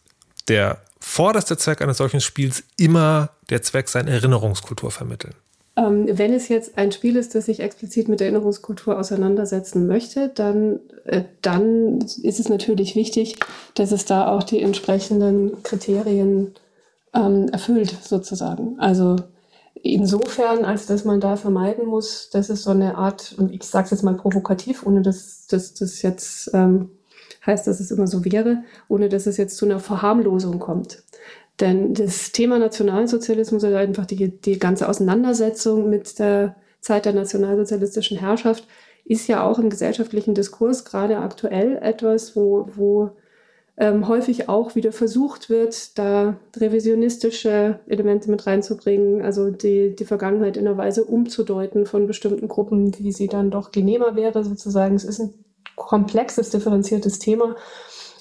C: der vorderste Zweck eines solchen Spiels immer der Zweck sein, Erinnerungskultur vermitteln?
F: Ähm, wenn es jetzt ein Spiel ist, das sich explizit mit Erinnerungskultur auseinandersetzen möchte, dann, äh, dann ist es natürlich wichtig, dass es da auch die entsprechenden Kriterien ähm, erfüllt, sozusagen. Also Insofern, als dass man da vermeiden muss, dass es so eine Art, und ich sage es jetzt mal provokativ, ohne dass das jetzt ähm, heißt, dass es immer so wäre, ohne dass es jetzt zu einer Verharmlosung kommt. Denn das Thema Nationalsozialismus oder einfach die, die ganze Auseinandersetzung mit der Zeit der nationalsozialistischen Herrschaft ist ja auch im gesellschaftlichen Diskurs gerade aktuell etwas, wo, wo ähm, häufig auch wieder versucht wird, da revisionistische Elemente mit reinzubringen, also die, die Vergangenheit in einer Weise umzudeuten von bestimmten Gruppen, wie sie dann doch genehmer wäre, sozusagen. Es ist ein komplexes, differenziertes Thema.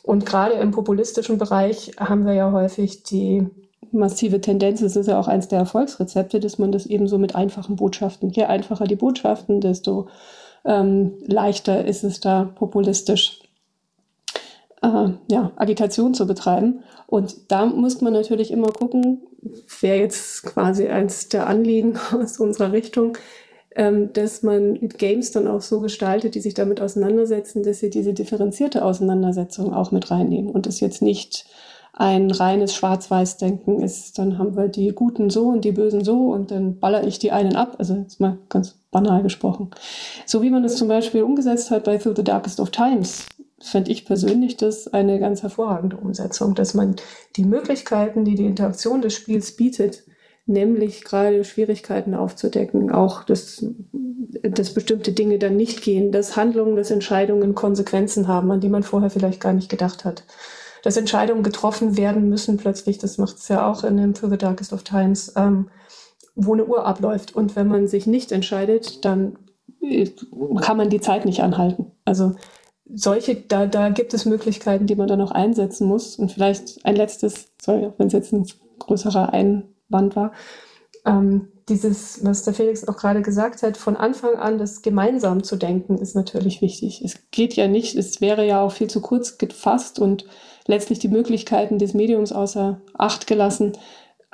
F: Und gerade im populistischen Bereich haben wir ja häufig die massive Tendenz, das ist ja auch eines der Erfolgsrezepte, dass man das eben so mit einfachen Botschaften, je einfacher die Botschaften, desto ähm, leichter ist es da populistisch äh, ja, Agitation zu betreiben. Und da muss man natürlich immer gucken, wäre jetzt quasi eins der Anliegen aus unserer Richtung, ähm, dass man Games dann auch so gestaltet, die sich damit auseinandersetzen, dass sie diese differenzierte Auseinandersetzung auch mit reinnehmen und es jetzt nicht ein reines Schwarz-Weiß-Denken ist, dann haben wir die Guten so und die Bösen so und dann baller ich die einen ab. Also jetzt mal ganz banal gesprochen. So wie man es zum Beispiel umgesetzt hat bei Through the Darkest of Times, fände ich persönlich das eine ganz hervorragende Umsetzung, dass man die Möglichkeiten, die die Interaktion des Spiels bietet, nämlich gerade Schwierigkeiten aufzudecken, auch dass, dass bestimmte Dinge dann nicht gehen, dass Handlungen, dass Entscheidungen Konsequenzen haben, an die man vorher vielleicht gar nicht gedacht hat. Dass Entscheidungen getroffen werden müssen plötzlich, das macht es ja auch in dem For the Darkest of Times, ähm, wo eine Uhr abläuft. Und wenn man sich nicht entscheidet, dann äh, kann man die Zeit nicht anhalten. Also solche, da, da gibt es Möglichkeiten, die man dann auch einsetzen muss. Und vielleicht ein letztes, sorry, wenn es jetzt ein größerer Einwand war, ähm, dieses, was der Felix auch gerade gesagt hat, von Anfang an das gemeinsam zu denken, ist natürlich wichtig. Es geht ja nicht, es wäre ja auch viel zu kurz gefasst und letztlich die Möglichkeiten des Mediums außer Acht gelassen,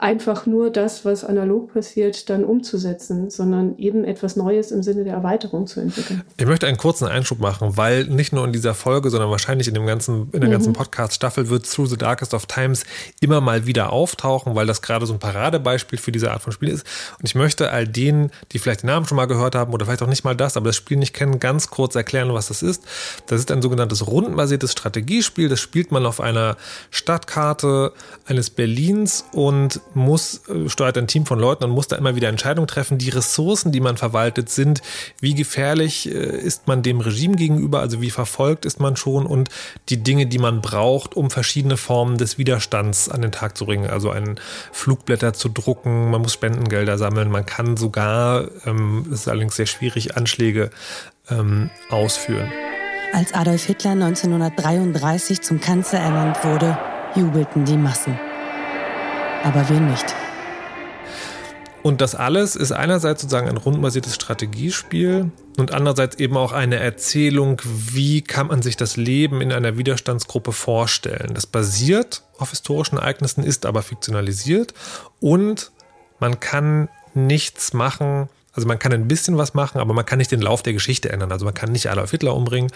F: einfach nur das, was analog passiert, dann umzusetzen, sondern eben etwas Neues im Sinne der Erweiterung zu entwickeln.
C: Ich möchte einen kurzen Einschub machen, weil nicht nur in dieser Folge, sondern wahrscheinlich in dem ganzen, in der mhm. ganzen Podcast-Staffel wird Through the Darkest of Times immer mal wieder auftauchen, weil das gerade so ein Paradebeispiel für diese Art von Spiel ist. Und ich möchte all denen, die vielleicht den Namen schon mal gehört haben oder vielleicht auch nicht mal das, aber das Spiel nicht kennen, ganz kurz erklären, was das ist. Das ist ein sogenanntes rundenbasiertes Strategiespiel. Das spielt man auf einer Stadtkarte eines Berlins und muss, äh, steuert ein Team von Leuten und muss da immer wieder Entscheidungen treffen. Die Ressourcen, die man verwaltet, sind, wie gefährlich äh, ist man dem Regime gegenüber, also wie verfolgt ist man schon und die Dinge, die man braucht, um verschiedene Formen des Widerstands an den Tag zu bringen. Also ein Flugblätter zu drucken, man muss Spendengelder sammeln, man kann sogar, ähm, ist allerdings sehr schwierig, Anschläge ähm, ausführen.
B: Als Adolf Hitler 1933 zum Kanzler ernannt wurde, jubelten die Massen aber wen nicht.
C: Und das alles ist einerseits sozusagen ein rundenbasiertes Strategiespiel und andererseits eben auch eine Erzählung, wie kann man sich das Leben in einer Widerstandsgruppe vorstellen. Das basiert auf historischen Ereignissen, ist aber fiktionalisiert und man kann nichts machen, also man kann ein bisschen was machen, aber man kann nicht den Lauf der Geschichte ändern. Also man kann nicht Adolf Hitler umbringen,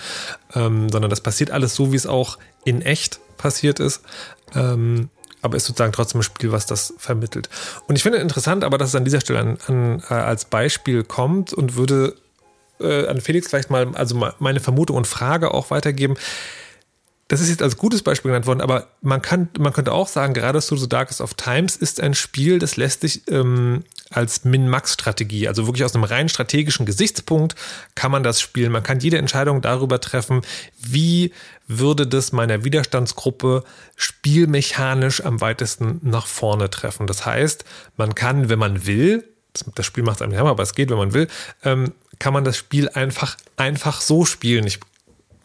C: ähm, sondern das passiert alles so, wie es auch in echt passiert ist. Ähm, aber ist sozusagen trotzdem ein Spiel, was das vermittelt. Und ich finde interessant, aber dass es an dieser Stelle an, an, äh, als Beispiel kommt und würde äh, an Felix vielleicht mal, also meine Vermutung und Frage auch weitergeben. Das ist jetzt als gutes Beispiel genannt worden, aber man kann, man könnte auch sagen, gerade so The Darkest of Times ist ein Spiel, das lässt sich ähm, als Min-Max-Strategie, also wirklich aus einem rein strategischen Gesichtspunkt kann man das spielen. Man kann jede Entscheidung darüber treffen, wie würde das meiner Widerstandsgruppe spielmechanisch am weitesten nach vorne treffen. Das heißt, man kann, wenn man will, das Spiel macht es einem nicht aber es geht, wenn man will, ähm, kann man das Spiel einfach, einfach so spielen. Ich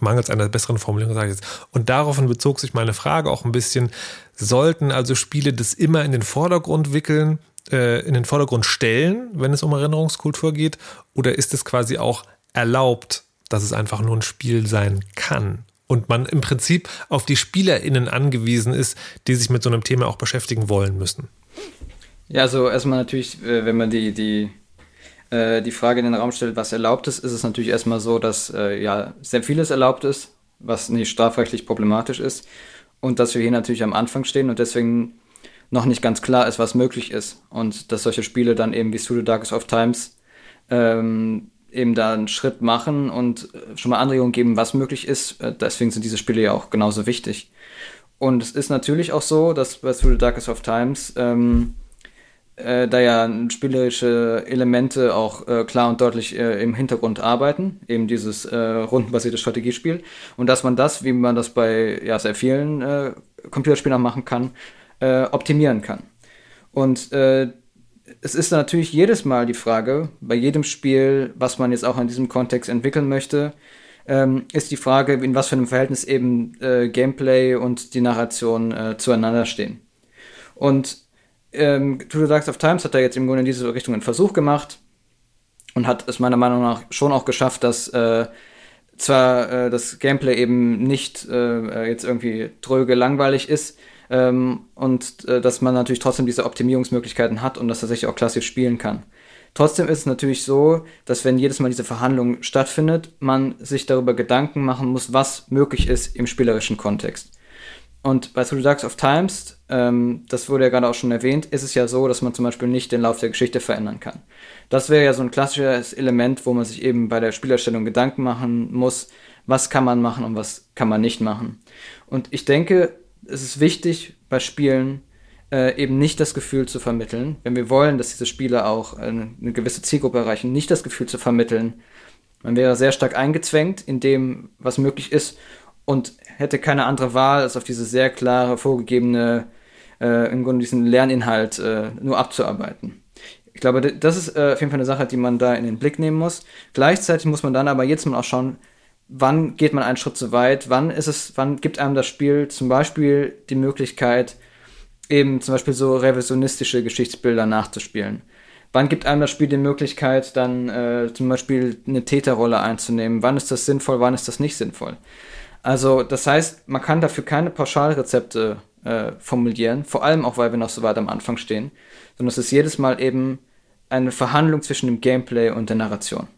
C: mangels einer besseren Formulierung sage ich jetzt. Und daraufhin bezog sich meine Frage auch ein bisschen, sollten also Spiele das immer in den Vordergrund wickeln, äh, in den Vordergrund stellen, wenn es um Erinnerungskultur geht, oder ist es quasi auch erlaubt, dass es einfach nur ein Spiel sein kann? und man im Prinzip auf die SpielerInnen angewiesen ist, die sich mit so einem Thema auch beschäftigen wollen müssen.
A: Ja, also erstmal natürlich, äh, wenn man die, die, äh, die Frage in den Raum stellt, was erlaubt ist, ist es natürlich erstmal so, dass ja sehr vieles erlaubt ist, was nicht strafrechtlich problematisch ist und dass wir hier natürlich am Anfang stehen und deswegen noch nicht ganz klar ist, was möglich ist. Und dass solche Spiele dann eben wie Studio Darkest of Times ähm, eben da einen Schritt machen und äh, schon mal Anregungen geben, was möglich ist. Äh, deswegen sind diese Spiele ja auch genauso wichtig. Und es ist natürlich auch so, dass bei Through the Darkest of Times ähm, äh, da ja spielerische Elemente auch äh, klar und deutlich äh, im Hintergrund arbeiten, eben dieses äh, rundenbasierte Strategiespiel. Und dass man das, wie man das bei ja, sehr vielen Computerspielern machen kann, äh, optimieren kann. Und äh, es ist natürlich jedes Mal die Frage, bei jedem Spiel, was man jetzt auch in diesem Kontext entwickeln möchte, ähm, ist die Frage, in was für einem Verhältnis eben äh, Gameplay und die Narration äh, zueinander stehen. Und ähm, the Darks of Times hat da jetzt im Grunde in diese Richtung einen Versuch gemacht und hat es meiner Meinung nach schon auch geschafft, dass äh, zwar äh, das Gameplay eben nicht äh, jetzt irgendwie tröge langweilig ist, ähm, und äh, dass man natürlich trotzdem diese Optimierungsmöglichkeiten hat und das tatsächlich auch klassisch spielen kann. Trotzdem ist es natürlich so, dass wenn jedes Mal diese Verhandlung stattfindet, man sich darüber Gedanken machen muss, was möglich ist im spielerischen Kontext. Und bei Through the Darks of Times, ähm, das wurde ja gerade auch schon erwähnt, ist es ja so, dass man zum Beispiel nicht den Lauf der Geschichte verändern kann. Das wäre ja so ein klassisches Element, wo man sich eben bei der Spielerstellung Gedanken machen muss, was kann man machen und was kann man nicht machen. Und ich denke, es ist wichtig bei Spielen äh, eben nicht das Gefühl zu vermitteln, wenn wir wollen, dass diese Spiele auch eine, eine gewisse Zielgruppe erreichen, nicht das Gefühl zu vermitteln. Man wäre sehr stark eingezwängt in dem, was möglich ist und hätte keine andere Wahl, als auf diese sehr klare, vorgegebene, äh, im Grunde diesen Lerninhalt äh, nur abzuarbeiten. Ich glaube, das ist äh, auf jeden Fall eine Sache, die man da in den Blick nehmen muss. Gleichzeitig muss man dann aber jetzt mal auch schauen, wann geht man einen Schritt zu weit, wann ist es, wann gibt einem das Spiel zum Beispiel die Möglichkeit, eben zum Beispiel so revisionistische Geschichtsbilder nachzuspielen. Wann gibt einem das Spiel die Möglichkeit, dann äh, zum Beispiel eine Täterrolle einzunehmen? Wann ist das sinnvoll, wann ist das nicht sinnvoll? Also, das heißt, man kann dafür keine Pauschalrezepte äh, formulieren, vor allem auch, weil wir noch so weit am Anfang stehen, sondern es ist jedes Mal eben eine Verhandlung zwischen dem Gameplay und der Narration.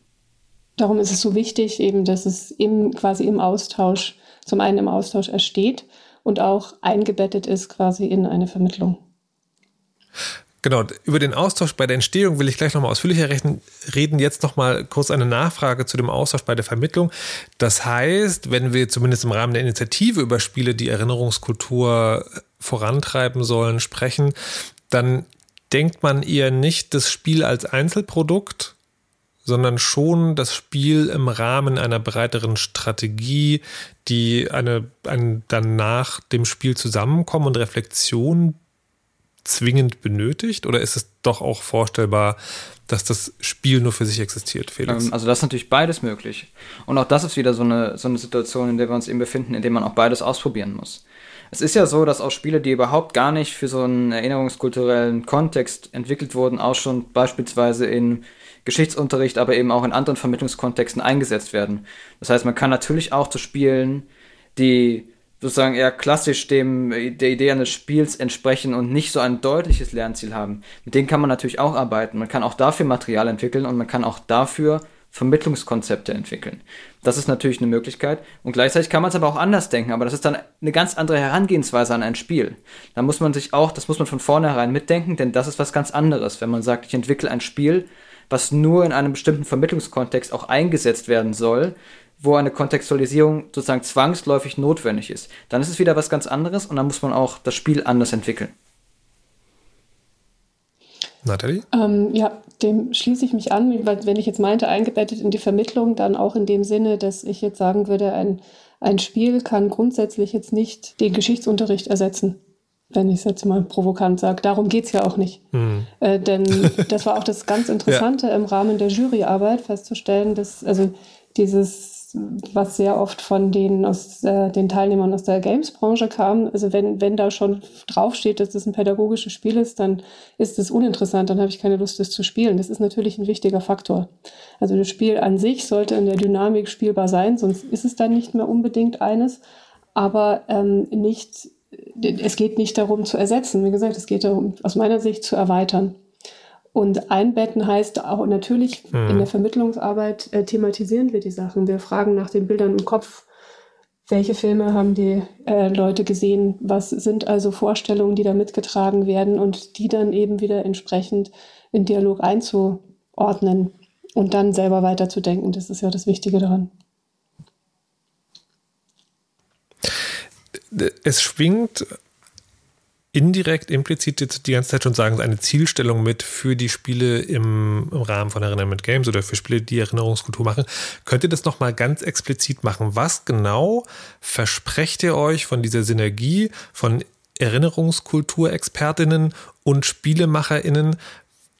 F: Darum ist es so wichtig, eben, dass es im, quasi im Austausch, zum einen im Austausch entsteht und auch eingebettet ist quasi in eine Vermittlung.
C: Genau, über den Austausch bei der Entstehung will ich gleich nochmal ausführlicher reden. Jetzt nochmal kurz eine Nachfrage zu dem Austausch bei der Vermittlung. Das heißt, wenn wir zumindest im Rahmen der Initiative über Spiele, die Erinnerungskultur vorantreiben sollen, sprechen, dann denkt man eher nicht das Spiel als Einzelprodukt, sondern schon das Spiel im Rahmen einer breiteren Strategie, die eine, ein, dann nach dem Spiel zusammenkommen und Reflexion zwingend benötigt? Oder ist es doch auch vorstellbar, dass das Spiel nur für sich existiert, Felix?
A: Ähm, also das ist natürlich beides möglich. Und auch das ist wieder so eine, so eine Situation, in der wir uns eben befinden, in der man auch beides ausprobieren muss. Es ist ja so, dass auch Spiele, die überhaupt gar nicht für so einen erinnerungskulturellen Kontext entwickelt wurden, auch schon beispielsweise in Geschichtsunterricht, aber eben auch in anderen Vermittlungskontexten eingesetzt werden. Das heißt, man kann natürlich auch zu Spielen, die sozusagen eher klassisch dem der Idee eines Spiels entsprechen und nicht so ein deutliches Lernziel haben. Mit denen kann man natürlich auch arbeiten. Man kann auch dafür Material entwickeln und man kann auch dafür Vermittlungskonzepte entwickeln. Das ist natürlich eine Möglichkeit. Und gleichzeitig kann man es aber auch anders denken. Aber das ist dann eine ganz andere Herangehensweise an ein Spiel. Da muss man sich auch, das muss man von vornherein mitdenken, denn das ist was ganz anderes, wenn man sagt, ich entwickle ein Spiel, was nur in einem bestimmten Vermittlungskontext auch eingesetzt werden soll, wo eine Kontextualisierung sozusagen zwangsläufig notwendig ist. Dann ist es wieder was ganz anderes und dann muss man auch das Spiel anders entwickeln.
C: Nathalie?
F: Ähm, ja, dem schließe ich mich an, weil wenn ich jetzt meinte, eingebettet in die Vermittlung, dann auch in dem Sinne, dass ich jetzt sagen würde, ein, ein Spiel kann grundsätzlich jetzt nicht den Geschichtsunterricht ersetzen wenn ich es jetzt mal provokant sage. Darum geht es ja auch nicht. Mhm. Äh, denn das war auch das ganz Interessante ja. im Rahmen der Juryarbeit festzustellen, dass also dieses, was sehr oft von den, aus, äh, den Teilnehmern aus der Games-Branche kam, also wenn, wenn da schon draufsteht, dass das ein pädagogisches Spiel ist, dann ist es uninteressant, dann habe ich keine Lust, das zu spielen. Das ist natürlich ein wichtiger Faktor. Also das Spiel an sich sollte in der Dynamik spielbar sein, sonst ist es dann nicht mehr unbedingt eines, aber ähm, nicht es geht nicht darum zu ersetzen. Wie gesagt, es geht darum, aus meiner Sicht zu erweitern. Und einbetten heißt auch natürlich mhm. in der Vermittlungsarbeit äh, thematisieren wir die Sachen. Wir fragen nach den Bildern im Kopf welche Filme haben die äh, Leute gesehen, was sind also Vorstellungen, die da mitgetragen werden und die dann eben wieder entsprechend in Dialog einzuordnen und dann selber weiterzudenken. Das ist ja das Wichtige daran.
C: Es schwingt indirekt, implizit die ganze Zeit schon sagen, eine Zielstellung mit für die Spiele im, im Rahmen von Erinnern mit Games oder für Spiele, die Erinnerungskultur machen. Könnt ihr das nochmal ganz explizit machen? Was genau versprecht ihr euch von dieser Synergie von Erinnerungskulturexpertinnen und SpielemacherInnen,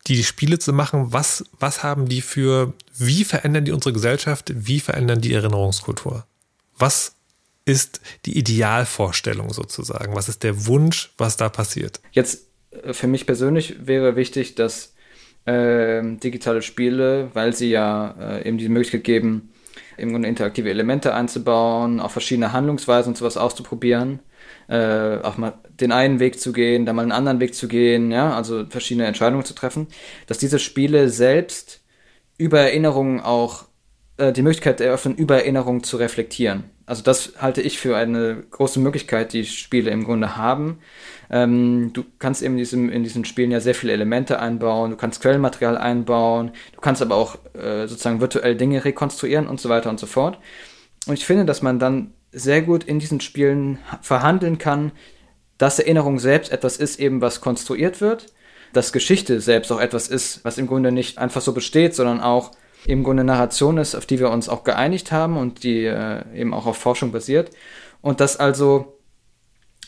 C: die, die Spiele zu machen? Was, was haben die für, wie verändern die unsere Gesellschaft? Wie verändern die Erinnerungskultur? Was ist die Idealvorstellung sozusagen? Was ist der Wunsch, was da passiert?
A: Jetzt äh, für mich persönlich wäre wichtig, dass äh, digitale Spiele, weil sie ja äh, eben die Möglichkeit geben, im Grunde interaktive Elemente einzubauen, auch verschiedene Handlungsweisen und sowas auszuprobieren, äh, auch mal den einen Weg zu gehen, dann mal einen anderen Weg zu gehen, ja, also verschiedene Entscheidungen zu treffen, dass diese Spiele selbst über Erinnerungen auch äh, die Möglichkeit eröffnen, über Erinnerungen zu reflektieren. Also das halte ich für eine große Möglichkeit, die Spiele im Grunde haben. Ähm, du kannst eben in, diesem, in diesen Spielen ja sehr viele Elemente einbauen, du kannst Quellenmaterial einbauen, du kannst aber auch äh, sozusagen virtuell Dinge rekonstruieren und so weiter und so fort. Und ich finde, dass man dann sehr gut in diesen Spielen verhandeln kann, dass Erinnerung selbst etwas ist, eben was konstruiert wird, dass Geschichte selbst auch etwas ist, was im Grunde nicht einfach so besteht, sondern auch im Grunde Narration ist, auf die wir uns auch geeinigt haben und die äh, eben auch auf Forschung basiert. Und dass also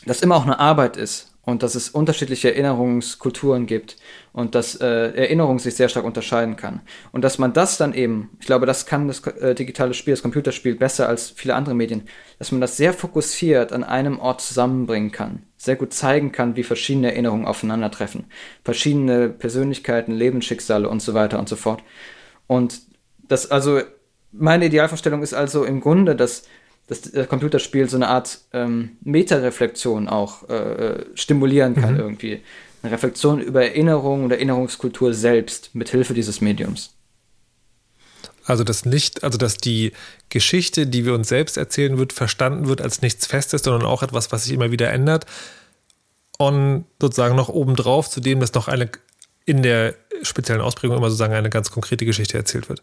A: das immer auch eine Arbeit ist und dass es unterschiedliche Erinnerungskulturen gibt und dass äh, Erinnerung sich sehr stark unterscheiden kann. Und dass man das dann eben, ich glaube, das kann das äh, digitale Spiel, das Computerspiel besser als viele andere Medien, dass man das sehr fokussiert an einem Ort zusammenbringen kann, sehr gut zeigen kann, wie verschiedene Erinnerungen aufeinandertreffen, verschiedene Persönlichkeiten, Lebensschicksale und so weiter und so fort. Und das, also, meine Idealvorstellung ist also im Grunde, dass, dass das Computerspiel so eine Art ähm, Metareflexion auch äh, stimulieren kann, mhm. irgendwie. Eine Reflexion über Erinnerung oder Erinnerungskultur selbst mit Hilfe dieses Mediums.
C: Also dass nicht, also dass die Geschichte, die wir uns selbst erzählen wird, verstanden wird als nichts Festes, sondern auch etwas, was sich immer wieder ändert. Und sozusagen noch obendrauf zu dem, dass noch eine in der speziellen Ausprägung immer sozusagen eine ganz konkrete Geschichte erzählt wird.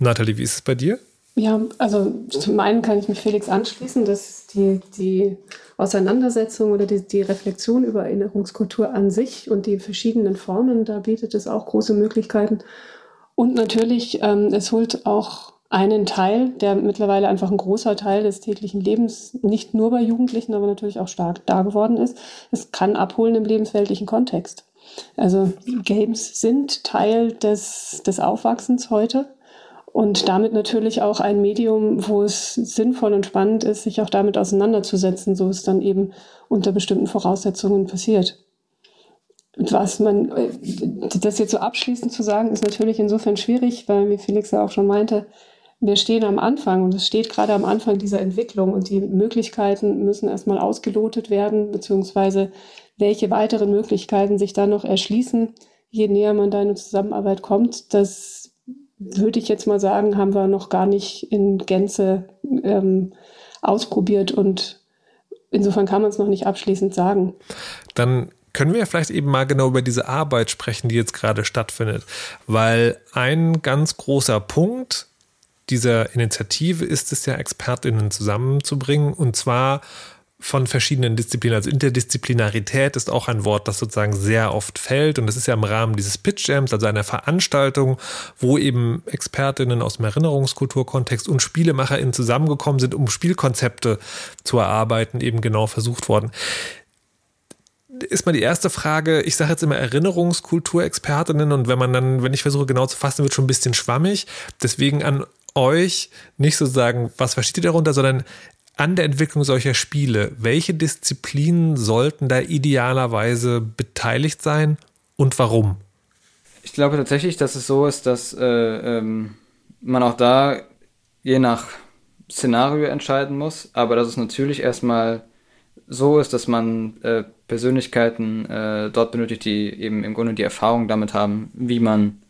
C: Nathalie, wie ist es bei dir?
F: Ja, also zum einen kann ich mich Felix anschließen, dass die, die Auseinandersetzung oder die, die Reflexion über Erinnerungskultur an sich und die verschiedenen Formen, da bietet es auch große Möglichkeiten. Und natürlich, ähm, es holt auch einen Teil, der mittlerweile einfach ein großer Teil des täglichen Lebens, nicht nur bei Jugendlichen, aber natürlich auch stark da geworden ist. Es kann abholen im lebensweltlichen Kontext. Also Games sind Teil des, des Aufwachsens heute und damit natürlich auch ein Medium, wo es sinnvoll und spannend ist, sich auch damit auseinanderzusetzen, so es dann eben unter bestimmten Voraussetzungen passiert. Was man, das jetzt so abschließend zu sagen, ist natürlich insofern schwierig, weil, wie Felix ja auch schon meinte, wir stehen am Anfang und es steht gerade am Anfang dieser Entwicklung und die Möglichkeiten müssen erstmal ausgelotet werden, beziehungsweise welche weiteren Möglichkeiten sich da noch erschließen, je näher man da in eine Zusammenarbeit kommt, das würde ich jetzt mal sagen, haben wir noch gar nicht in Gänze ähm, ausprobiert und insofern kann man es noch nicht abschließend sagen.
C: Dann können wir vielleicht eben mal genau über diese Arbeit sprechen, die jetzt gerade stattfindet, weil ein ganz großer Punkt dieser Initiative ist es ja, Expertinnen zusammenzubringen und zwar von verschiedenen Disziplinen. Also Interdisziplinarität ist auch ein Wort, das sozusagen sehr oft fällt. Und das ist ja im Rahmen dieses Pitch Jams, also einer Veranstaltung, wo eben Expertinnen aus dem Erinnerungskulturkontext und SpielemacherInnen zusammengekommen sind, um Spielkonzepte zu erarbeiten, eben genau versucht worden ist mal die erste Frage. Ich sage jetzt immer Erinnerungskulturexpertinnen und wenn man dann, wenn ich versuche genau zu fassen, wird schon ein bisschen schwammig. Deswegen an euch nicht so sagen, was versteht ihr darunter, sondern an der Entwicklung solcher Spiele, welche Disziplinen sollten da idealerweise beteiligt sein und warum?
A: Ich glaube tatsächlich, dass es so ist, dass äh, ähm, man auch da je nach Szenario entscheiden muss, aber dass es natürlich erstmal so ist, dass man äh, Persönlichkeiten äh, dort benötigt, die eben im Grunde die Erfahrung damit haben, wie man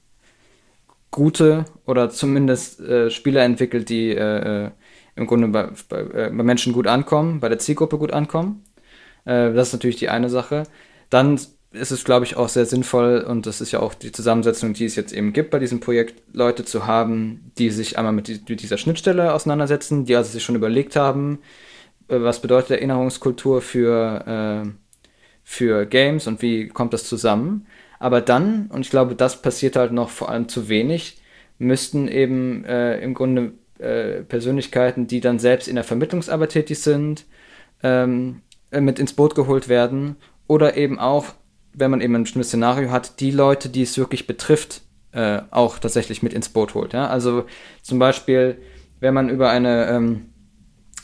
A: gute oder zumindest äh, Spieler entwickelt, die äh, äh im Grunde bei, bei, äh, bei Menschen gut ankommen, bei der Zielgruppe gut ankommen. Äh, das ist natürlich die eine Sache. Dann ist es, glaube ich, auch sehr sinnvoll, und das ist ja auch die Zusammensetzung, die es jetzt eben gibt bei diesem Projekt, Leute zu haben, die sich einmal mit, die, mit dieser Schnittstelle auseinandersetzen, die also sich schon überlegt haben, äh, was bedeutet Erinnerungskultur für, äh, für Games und wie kommt das zusammen. Aber dann, und ich glaube, das passiert halt noch vor allem zu wenig, müssten eben äh, im Grunde äh, Persönlichkeiten, die dann selbst in der Vermittlungsarbeit tätig sind, ähm, äh, mit ins Boot geholt werden oder eben auch, wenn man eben ein bestimmtes Szenario hat, die Leute, die es wirklich betrifft, äh, auch tatsächlich mit ins Boot holt. Ja? Also zum Beispiel, wenn man über eine ähm,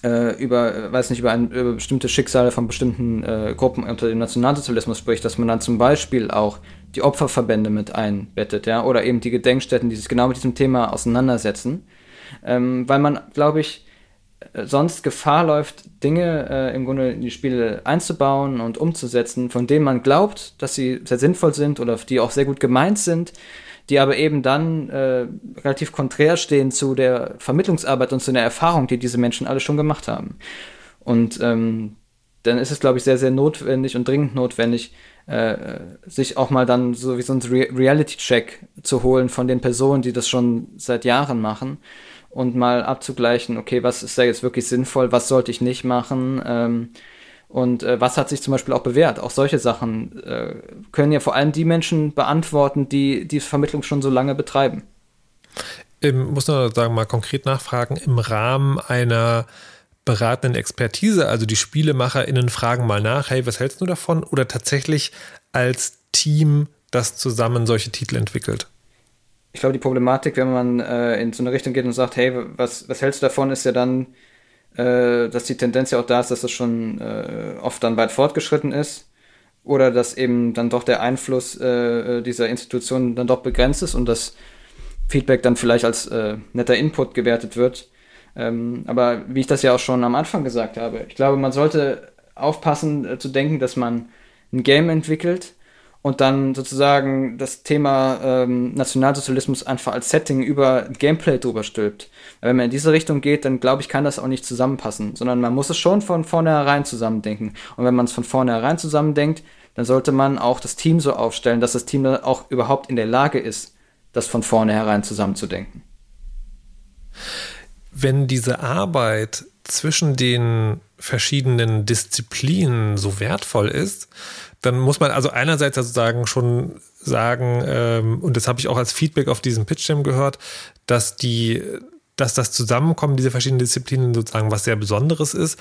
A: äh, über, weiß nicht, über, ein, über bestimmte Schicksale von bestimmten äh, Gruppen unter dem Nationalsozialismus spricht, dass man dann zum Beispiel auch die Opferverbände mit einbettet, ja, oder eben die Gedenkstätten, die sich genau mit diesem Thema auseinandersetzen, ähm, weil man, glaube ich, sonst Gefahr läuft, Dinge äh, im Grunde in die Spiele einzubauen und umzusetzen, von denen man glaubt, dass sie sehr sinnvoll sind oder die auch sehr gut gemeint sind, die aber eben dann äh, relativ konträr stehen zu der Vermittlungsarbeit und zu der Erfahrung, die diese Menschen alle schon gemacht haben. Und ähm, dann ist es, glaube ich, sehr, sehr notwendig und dringend notwendig, äh, sich auch mal dann so wie so ein Re Reality-Check zu holen von den Personen, die das schon seit Jahren machen und mal abzugleichen, okay, was ist da jetzt wirklich sinnvoll, was sollte ich nicht machen, ähm, und äh, was hat sich zum Beispiel auch bewährt? Auch solche Sachen äh, können ja vor allem die Menschen beantworten, die die Vermittlung schon so lange betreiben.
C: Ich muss nur sagen, mal konkret nachfragen, im Rahmen einer beratenden Expertise, also die SpielemacherInnen fragen mal nach, hey, was hältst du davon? Oder tatsächlich als Team, das zusammen solche Titel entwickelt?
A: Ich glaube, die Problematik, wenn man äh, in so eine Richtung geht und sagt, hey, was, was hältst du davon, ist ja dann, äh, dass die Tendenz ja auch da ist, dass es schon äh, oft dann weit fortgeschritten ist oder dass eben dann doch der Einfluss äh, dieser Institutionen dann doch begrenzt ist und das Feedback dann vielleicht als äh, netter Input gewertet wird. Ähm, aber wie ich das ja auch schon am Anfang gesagt habe, ich glaube, man sollte aufpassen äh, zu denken, dass man ein Game entwickelt, und dann sozusagen das Thema ähm, Nationalsozialismus einfach als Setting über Gameplay drüber stülpt. Wenn man in diese Richtung geht, dann glaube ich, kann das auch nicht zusammenpassen, sondern man muss es schon von vornherein zusammendenken. Und wenn man es von vornherein zusammendenkt, dann sollte man auch das Team so aufstellen, dass das Team dann auch überhaupt in der Lage ist, das von vornherein zusammenzudenken.
C: Wenn diese Arbeit zwischen den verschiedenen Disziplinen so wertvoll ist, dann muss man also einerseits sozusagen schon sagen, ähm, und das habe ich auch als Feedback auf diesem Pitch-Jam gehört, dass die, dass das Zusammenkommen dieser verschiedenen Disziplinen sozusagen was sehr Besonderes ist.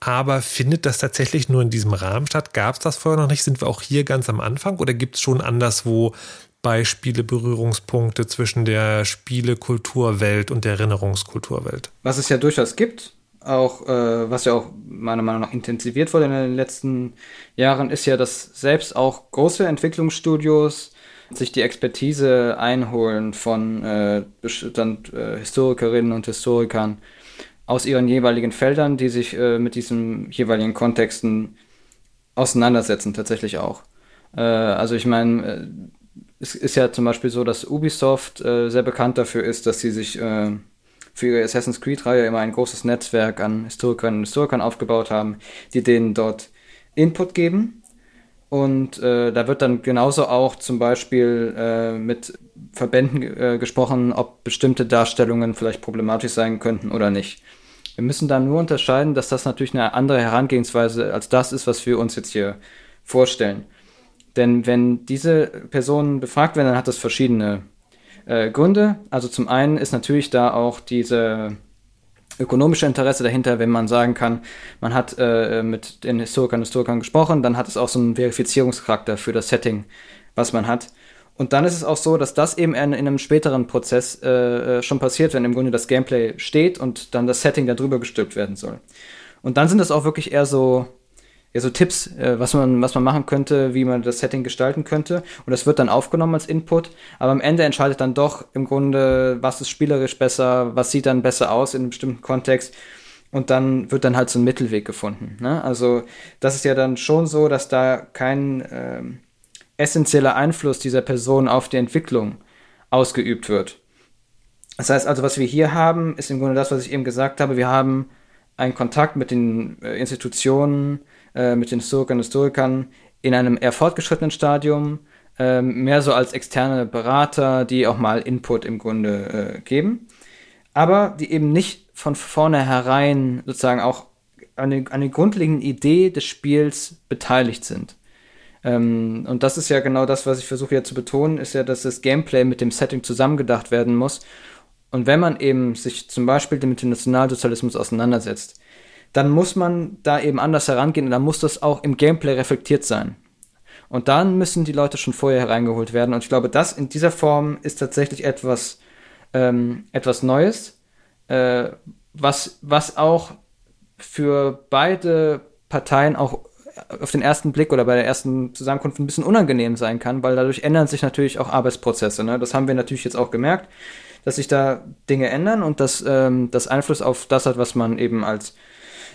C: Aber findet das tatsächlich nur in diesem Rahmen statt? Gab es das vorher noch nicht? Sind wir auch hier ganz am Anfang oder gibt es schon anderswo Beispiele, Berührungspunkte zwischen der Spielekulturwelt und der Erinnerungskulturwelt?
A: Was es ja durchaus gibt, auch, äh, was ja auch meiner Meinung nach intensiviert wurde in den letzten Jahren, ist ja, dass selbst auch große Entwicklungsstudios sich die Expertise einholen von äh, dann, äh, Historikerinnen und Historikern aus ihren jeweiligen Feldern, die sich äh, mit diesen jeweiligen Kontexten auseinandersetzen, tatsächlich auch. Äh, also ich meine, äh, es ist ja zum Beispiel so, dass Ubisoft sehr bekannt dafür ist, dass sie sich für ihre Assassin's Creed-Reihe immer ein großes Netzwerk an Historikerinnen und Historikern aufgebaut haben, die denen dort Input geben. Und äh, da wird dann genauso auch zum Beispiel äh, mit Verbänden äh, gesprochen, ob bestimmte Darstellungen vielleicht problematisch sein könnten oder nicht. Wir müssen da nur unterscheiden, dass das natürlich eine andere Herangehensweise als das ist, was wir uns jetzt hier vorstellen. Denn wenn diese Personen befragt werden, dann hat das verschiedene äh, Gründe. Also zum einen ist natürlich da auch diese ökonomische Interesse dahinter, wenn man sagen kann, man hat äh, mit den Historikern und Historikern gesprochen, dann hat es auch so einen Verifizierungscharakter für das Setting, was man hat. Und dann ist es auch so, dass das eben in, in einem späteren Prozess äh, äh schon passiert, wenn im Grunde das Gameplay steht und dann das Setting darüber gestülpt werden soll. Und dann sind das auch wirklich eher so ja, so Tipps, äh, was, man, was man machen könnte, wie man das Setting gestalten könnte. Und das wird dann aufgenommen als Input. Aber am Ende entscheidet dann doch im Grunde, was ist spielerisch besser, was sieht dann besser aus in einem bestimmten Kontext. Und dann wird dann halt so ein Mittelweg gefunden. Ne? Also das ist ja dann schon so, dass da kein ähm, essentieller Einfluss dieser Person auf die Entwicklung ausgeübt wird. Das heißt also, was wir hier haben, ist im Grunde das, was ich eben gesagt habe. Wir haben einen Kontakt mit den äh, Institutionen, äh, mit den Historikern und Historikern in einem eher fortgeschrittenen Stadium, äh, mehr so als externe Berater, die auch mal Input im Grunde äh, geben, aber die eben nicht von vornherein sozusagen auch an, den, an der grundlegenden Idee des Spiels beteiligt sind. Ähm, und das ist ja genau das, was ich versuche ja zu betonen, ist ja, dass das Gameplay mit dem Setting zusammengedacht werden muss. Und wenn man eben sich zum Beispiel mit dem Nationalsozialismus auseinandersetzt, dann muss man da eben anders herangehen und dann muss das auch im Gameplay reflektiert sein. Und dann müssen die Leute schon vorher hereingeholt werden. Und ich glaube, das in dieser Form ist tatsächlich etwas, ähm, etwas Neues, äh, was, was auch für beide Parteien auch auf den ersten Blick oder bei der ersten Zusammenkunft ein bisschen unangenehm sein kann, weil dadurch ändern sich natürlich auch Arbeitsprozesse. Ne? Das haben wir natürlich jetzt auch gemerkt, dass sich da Dinge ändern und dass ähm, das Einfluss auf das hat, was man eben als,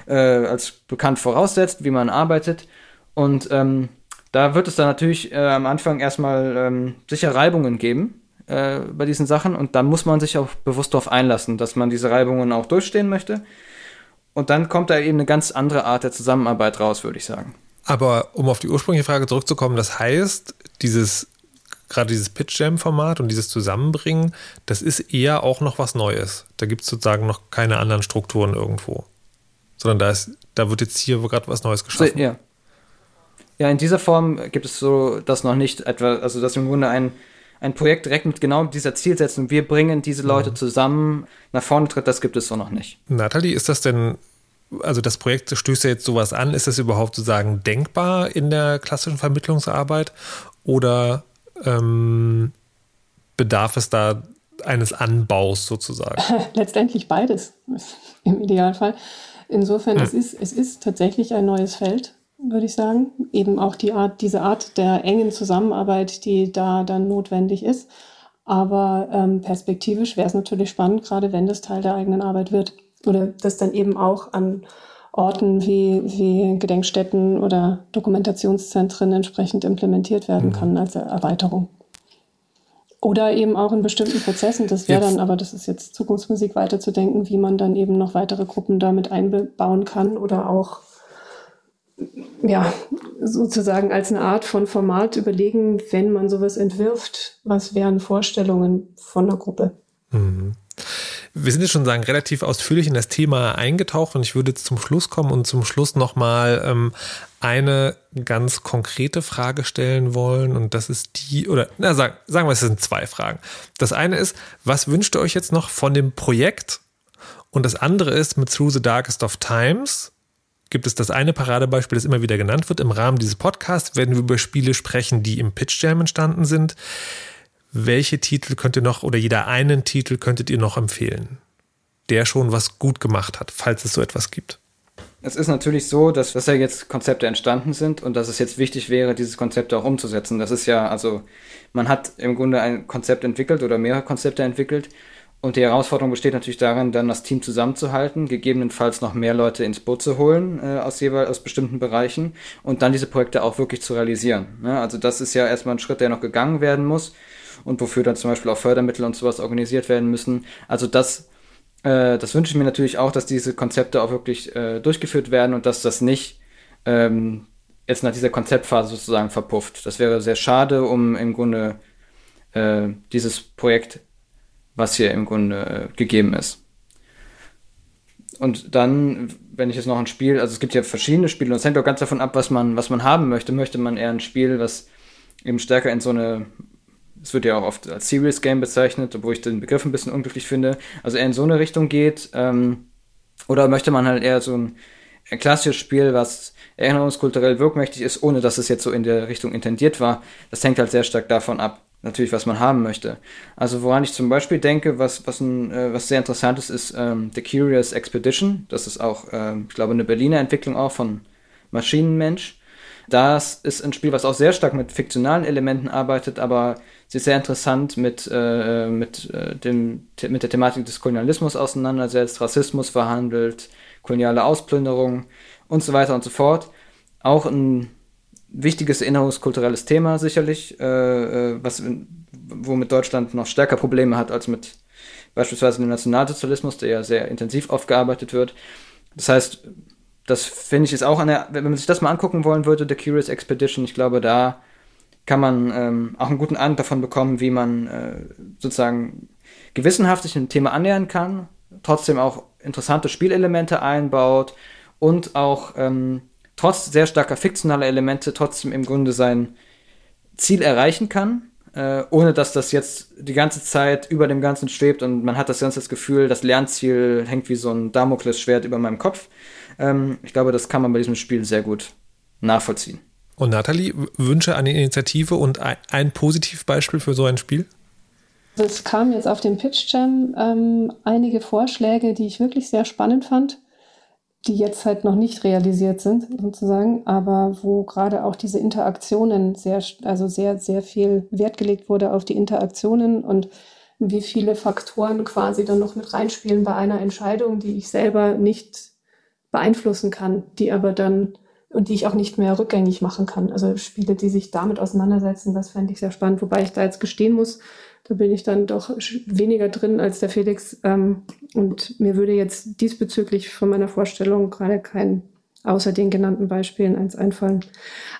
A: äh, als bekannt voraussetzt, wie man arbeitet. Und ähm, da wird es dann natürlich äh, am Anfang erstmal ähm, sicher Reibungen geben äh, bei diesen Sachen und da muss man sich auch bewusst darauf einlassen, dass man diese Reibungen auch durchstehen möchte und dann kommt da eben eine ganz andere Art der Zusammenarbeit raus, würde ich sagen.
C: Aber um auf die ursprüngliche Frage zurückzukommen, das heißt, dieses gerade dieses Pitch Jam Format und dieses Zusammenbringen, das ist eher auch noch was Neues. Da gibt es sozusagen noch keine anderen Strukturen irgendwo. Sondern da ist, da wird jetzt hier gerade was Neues geschaffen.
A: Ja. Ja, in dieser Form gibt es so das noch nicht etwa, also dass im Grunde ein, ein Projekt direkt mit genau dieser Zielsetzung, wir bringen diese Leute mhm. zusammen nach vorne tritt, das gibt es so noch nicht.
C: Nathalie, ist das denn, also das Projekt stößt ja jetzt sowas an, ist das überhaupt sozusagen denkbar in der klassischen Vermittlungsarbeit oder ähm, bedarf es da eines Anbaus sozusagen?
F: Letztendlich beides im Idealfall. Insofern, hm. es, ist, es ist tatsächlich ein neues Feld würde ich sagen. Eben auch die Art, diese Art der engen Zusammenarbeit, die da dann notwendig ist. Aber ähm, perspektivisch wäre es natürlich spannend, gerade wenn das Teil der eigenen Arbeit wird. Oder das dann eben auch an Orten wie, wie Gedenkstätten oder Dokumentationszentren entsprechend implementiert werden mhm. kann als Erweiterung. Oder eben auch in bestimmten Prozessen. Das wäre dann, aber das ist jetzt Zukunftsmusik weiterzudenken, wie man dann eben noch weitere Gruppen damit einbauen kann oder auch ja, sozusagen als eine Art von Format überlegen, wenn man sowas entwirft, was wären Vorstellungen von einer Gruppe. Mhm.
C: Wir sind jetzt schon sagen relativ ausführlich in das Thema eingetaucht und ich würde jetzt zum Schluss kommen und zum Schluss nochmal ähm, eine ganz konkrete Frage stellen wollen und das ist die, oder na, sagen, sagen wir, es sind zwei Fragen. Das eine ist, was wünscht ihr euch jetzt noch von dem Projekt? Und das andere ist mit Through the Darkest of Times gibt es das eine Paradebeispiel, das immer wieder genannt wird. Im Rahmen dieses Podcasts werden wir über Spiele sprechen, die im Pitch Jam entstanden sind. Welche Titel könnt ihr noch oder jeder einen Titel könntet ihr noch empfehlen, der schon was gut gemacht hat, falls es so etwas gibt?
A: Es ist natürlich so, dass, dass ja jetzt Konzepte entstanden sind und dass es jetzt wichtig wäre, dieses Konzept auch umzusetzen. Das ist ja, also man hat im Grunde ein Konzept entwickelt oder mehrere Konzepte entwickelt und die Herausforderung besteht natürlich darin, dann das Team zusammenzuhalten, gegebenenfalls noch mehr Leute ins Boot zu holen äh, aus jeweils aus bestimmten Bereichen und dann diese Projekte auch wirklich zu realisieren. Ja, also das ist ja erstmal ein Schritt, der noch gegangen werden muss und wofür dann zum Beispiel auch Fördermittel und sowas organisiert werden müssen. Also das, äh, das wünsche ich mir natürlich auch, dass diese Konzepte auch wirklich äh, durchgeführt werden und dass das nicht ähm, jetzt nach dieser Konzeptphase sozusagen verpufft. Das wäre sehr schade, um im Grunde äh, dieses Projekt was hier im Grunde äh, gegeben ist. Und dann, wenn ich jetzt noch ein Spiel, also es gibt ja verschiedene Spiele und es hängt auch ganz davon ab, was man, was man haben möchte. Möchte man eher ein Spiel, was eben stärker in so eine, es wird ja auch oft als Serious Game bezeichnet, obwohl ich den Begriff ein bisschen unglücklich finde, also eher in so eine Richtung geht, ähm, oder möchte man halt eher so ein, ein klassisches Spiel, was erinnerungskulturell wirkmächtig ist, ohne dass es jetzt so in der Richtung intendiert war. Das hängt halt sehr stark davon ab, natürlich, was man haben möchte. Also woran ich zum Beispiel denke, was, was, ein, äh, was sehr interessant ist, ist ähm, The Curious Expedition. Das ist auch, äh, ich glaube, eine Berliner Entwicklung auch von Maschinenmensch. Das ist ein Spiel, was auch sehr stark mit fiktionalen Elementen arbeitet, aber sich sehr interessant mit, äh, mit, äh, dem, mit der Thematik des Kolonialismus auseinandersetzt, Rassismus verhandelt, koloniale Ausplünderung und so weiter und so fort. Auch ein wichtiges erinnerungskulturelles Thema sicherlich, äh, äh, was, womit Deutschland noch stärker Probleme hat als mit beispielsweise dem Nationalsozialismus, der ja sehr intensiv aufgearbeitet wird. Das heißt, das finde ich ist auch eine, wenn man sich das mal angucken wollen würde, The Curious Expedition, ich glaube, da kann man ähm, auch einen guten Eindruck davon bekommen, wie man äh, sozusagen gewissenhaft sich dem Thema annähern kann, trotzdem auch interessante Spielelemente einbaut und auch ähm, trotz sehr starker fiktionaler Elemente trotzdem im Grunde sein Ziel erreichen kann, äh, ohne dass das jetzt die ganze Zeit über dem Ganzen schwebt und man hat das ganze Gefühl, das Lernziel hängt wie so ein Damoklesschwert über meinem Kopf. Ähm, ich glaube, das kann man bei diesem Spiel sehr gut nachvollziehen.
C: Und Nathalie, Wünsche an die Initiative und ein Positivbeispiel für so ein Spiel?
F: Es kamen jetzt auf dem Pitch Jam ähm, einige Vorschläge, die ich wirklich sehr spannend fand die jetzt halt noch nicht realisiert sind, sozusagen, aber wo gerade auch diese Interaktionen sehr, also sehr, sehr viel Wert gelegt wurde auf die Interaktionen und wie viele Faktoren quasi dann noch mit reinspielen bei einer Entscheidung, die ich selber nicht beeinflussen kann, die aber dann und die ich auch nicht mehr rückgängig machen kann. Also Spiele, die sich damit auseinandersetzen, das fände ich sehr spannend, wobei ich da jetzt gestehen muss, da bin ich dann doch weniger drin als der Felix. Ähm, und mir würde jetzt diesbezüglich von meiner Vorstellung gerade kein außer den genannten Beispielen eins einfallen.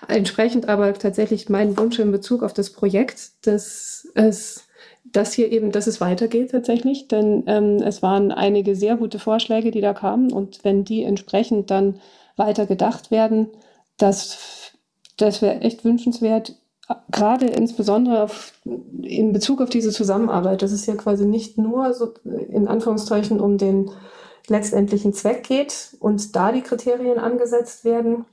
F: Entsprechend aber tatsächlich mein Wunsch in Bezug auf das Projekt, dass es dass hier eben, dass es weitergeht tatsächlich, denn ähm, es waren einige sehr gute Vorschläge, die da kamen und wenn die entsprechend dann weiter gedacht werden, das, das wäre echt wünschenswert gerade insbesondere auf, in Bezug auf diese Zusammenarbeit, dass es ja quasi nicht nur so in Anführungszeichen um den letztendlichen Zweck geht und da die Kriterien angesetzt werden,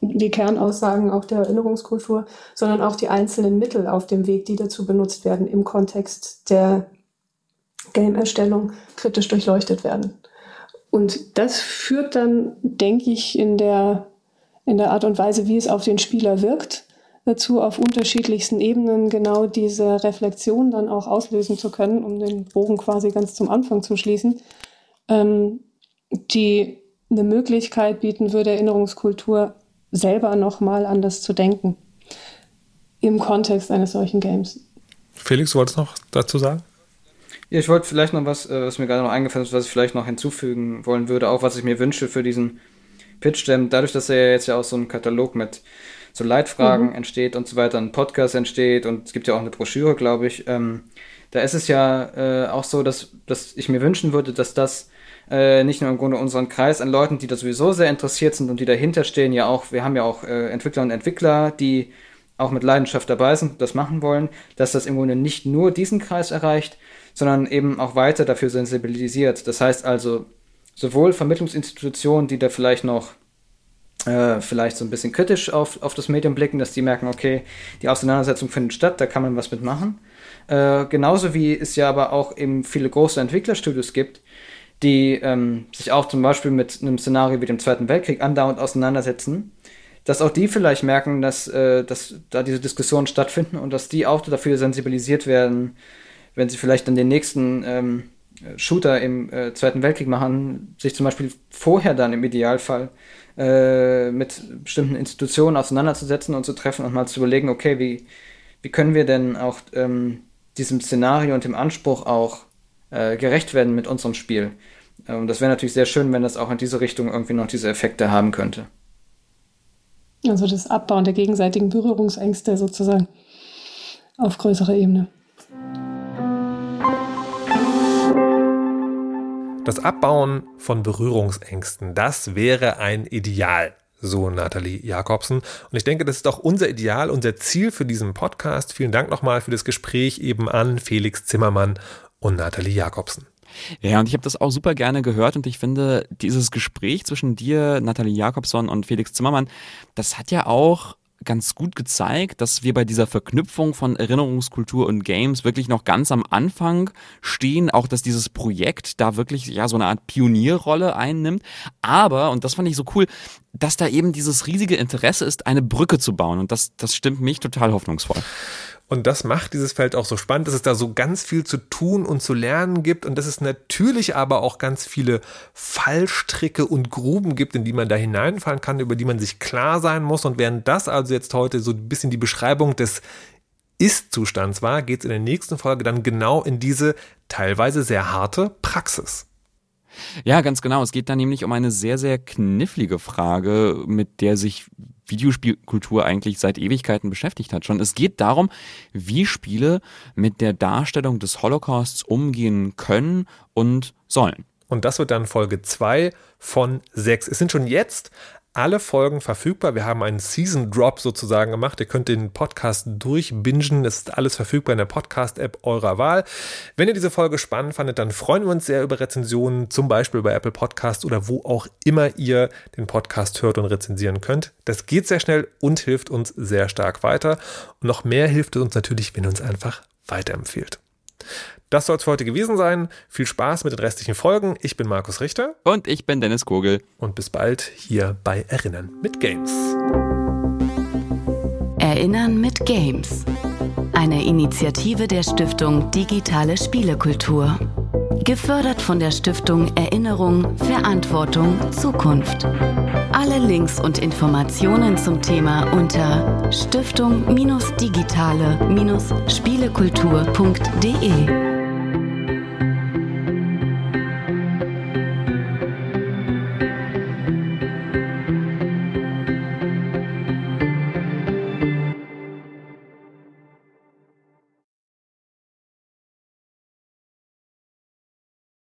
F: die Kernaussagen auch der Erinnerungskultur, sondern auch die einzelnen Mittel auf dem Weg, die dazu benutzt werden, im Kontext der Game-Erstellung kritisch durchleuchtet werden. Und das führt dann, denke ich, in der, in der Art und Weise, wie es auf den Spieler wirkt, dazu, auf unterschiedlichsten Ebenen genau diese Reflexion dann auch auslösen zu können, um den Bogen quasi ganz zum Anfang zu schließen, ähm, die eine Möglichkeit bieten würde, Erinnerungskultur selber nochmal anders zu denken im Kontext eines solchen Games.
C: Felix, du wolltest noch dazu sagen?
A: Ja, ich wollte vielleicht noch was, äh, was mir gerade noch eingefallen ist, was ich vielleicht noch hinzufügen wollen würde, auch was ich mir wünsche für diesen Pitch, denn dadurch, dass er jetzt ja auch so einen Katalog mit so Leitfragen mhm. entsteht und so weiter, ein Podcast entsteht und es gibt ja auch eine Broschüre, glaube ich. Ähm, da ist es ja äh, auch so, dass, dass ich mir wünschen würde, dass das äh, nicht nur im Grunde unseren Kreis an Leuten, die da sowieso sehr interessiert sind und die dahinter stehen, ja auch, wir haben ja auch äh, Entwickler und Entwickler, die auch mit Leidenschaft dabei sind, das machen wollen, dass das im Grunde nicht nur diesen Kreis erreicht, sondern eben auch weiter dafür sensibilisiert. Das heißt also, sowohl Vermittlungsinstitutionen, die da vielleicht noch äh, vielleicht so ein bisschen kritisch auf, auf das Medium blicken, dass die merken, okay, die Auseinandersetzung findet statt, da kann man was mitmachen. Äh, genauso wie es ja aber auch eben viele große Entwicklerstudios gibt, die ähm, sich auch zum Beispiel mit einem Szenario wie dem Zweiten Weltkrieg andauernd auseinandersetzen, dass auch die vielleicht merken, dass, äh, dass da diese Diskussionen stattfinden und dass die auch dafür sensibilisiert werden, wenn sie vielleicht dann den nächsten ähm, Shooter im äh, Zweiten Weltkrieg machen, sich zum Beispiel vorher dann im Idealfall äh, mit bestimmten Institutionen auseinanderzusetzen und zu treffen und mal zu überlegen, okay, wie, wie können wir denn auch ähm, diesem Szenario und dem Anspruch auch äh, gerecht werden mit unserem Spiel. Und ähm, das wäre natürlich sehr schön, wenn das auch in diese Richtung irgendwie noch diese Effekte haben könnte.
F: Also das Abbauen der gegenseitigen Berührungsängste sozusagen auf größerer Ebene.
C: Das Abbauen von Berührungsängsten, das wäre ein Ideal, so Nathalie Jakobsen. Und ich denke, das ist auch unser Ideal, unser Ziel für diesen Podcast. Vielen Dank nochmal für das Gespräch eben an Felix Zimmermann und Nathalie Jakobsen.
D: Ja, und ich habe das auch super gerne gehört und ich finde, dieses Gespräch zwischen dir, Nathalie Jakobson und Felix Zimmermann, das hat ja auch ganz gut gezeigt, dass wir bei dieser Verknüpfung von Erinnerungskultur und Games wirklich noch ganz am Anfang stehen, auch dass dieses Projekt da wirklich ja so eine Art Pionierrolle einnimmt, aber und das fand ich so cool, dass da eben dieses riesige Interesse ist, eine Brücke zu bauen und das das stimmt mich total hoffnungsvoll.
C: Und das macht dieses Feld auch so spannend, dass es da so ganz viel zu tun und zu lernen gibt und dass es natürlich aber auch ganz viele Fallstricke und Gruben gibt, in die man da hineinfallen kann, über die man sich klar sein muss. Und während das also jetzt heute so ein bisschen die Beschreibung des Ist-Zustands war, geht es in der nächsten Folge dann genau in diese teilweise sehr harte Praxis.
D: Ja, ganz genau. Es geht da nämlich um eine sehr, sehr knifflige Frage, mit der sich Videospielkultur eigentlich seit Ewigkeiten beschäftigt hat schon. Es geht darum, wie Spiele mit der Darstellung des Holocausts umgehen können und sollen.
C: Und das wird dann Folge 2 von 6. Es sind schon jetzt alle Folgen verfügbar. Wir haben einen Season Drop sozusagen gemacht. Ihr könnt den Podcast durchbingen. Es ist alles verfügbar in der Podcast-App eurer Wahl. Wenn ihr diese Folge spannend fandet, dann freuen wir uns sehr über Rezensionen, zum Beispiel bei Apple Podcast oder wo auch immer ihr den Podcast hört und rezensieren könnt. Das geht sehr schnell und hilft uns sehr stark weiter. Und noch mehr hilft es uns natürlich, wenn ihr uns einfach weiterempfiehlt. Das soll es für heute gewesen sein. Viel Spaß mit den restlichen Folgen. Ich bin Markus Richter.
D: Und ich bin Dennis Kogel.
C: Und bis bald hier bei Erinnern mit Games.
B: Erinnern mit Games. Eine Initiative der Stiftung Digitale Spielekultur. Gefördert von der Stiftung Erinnerung, Verantwortung, Zukunft. Alle Links und Informationen zum Thema unter stiftung-digitale-spielekultur.de.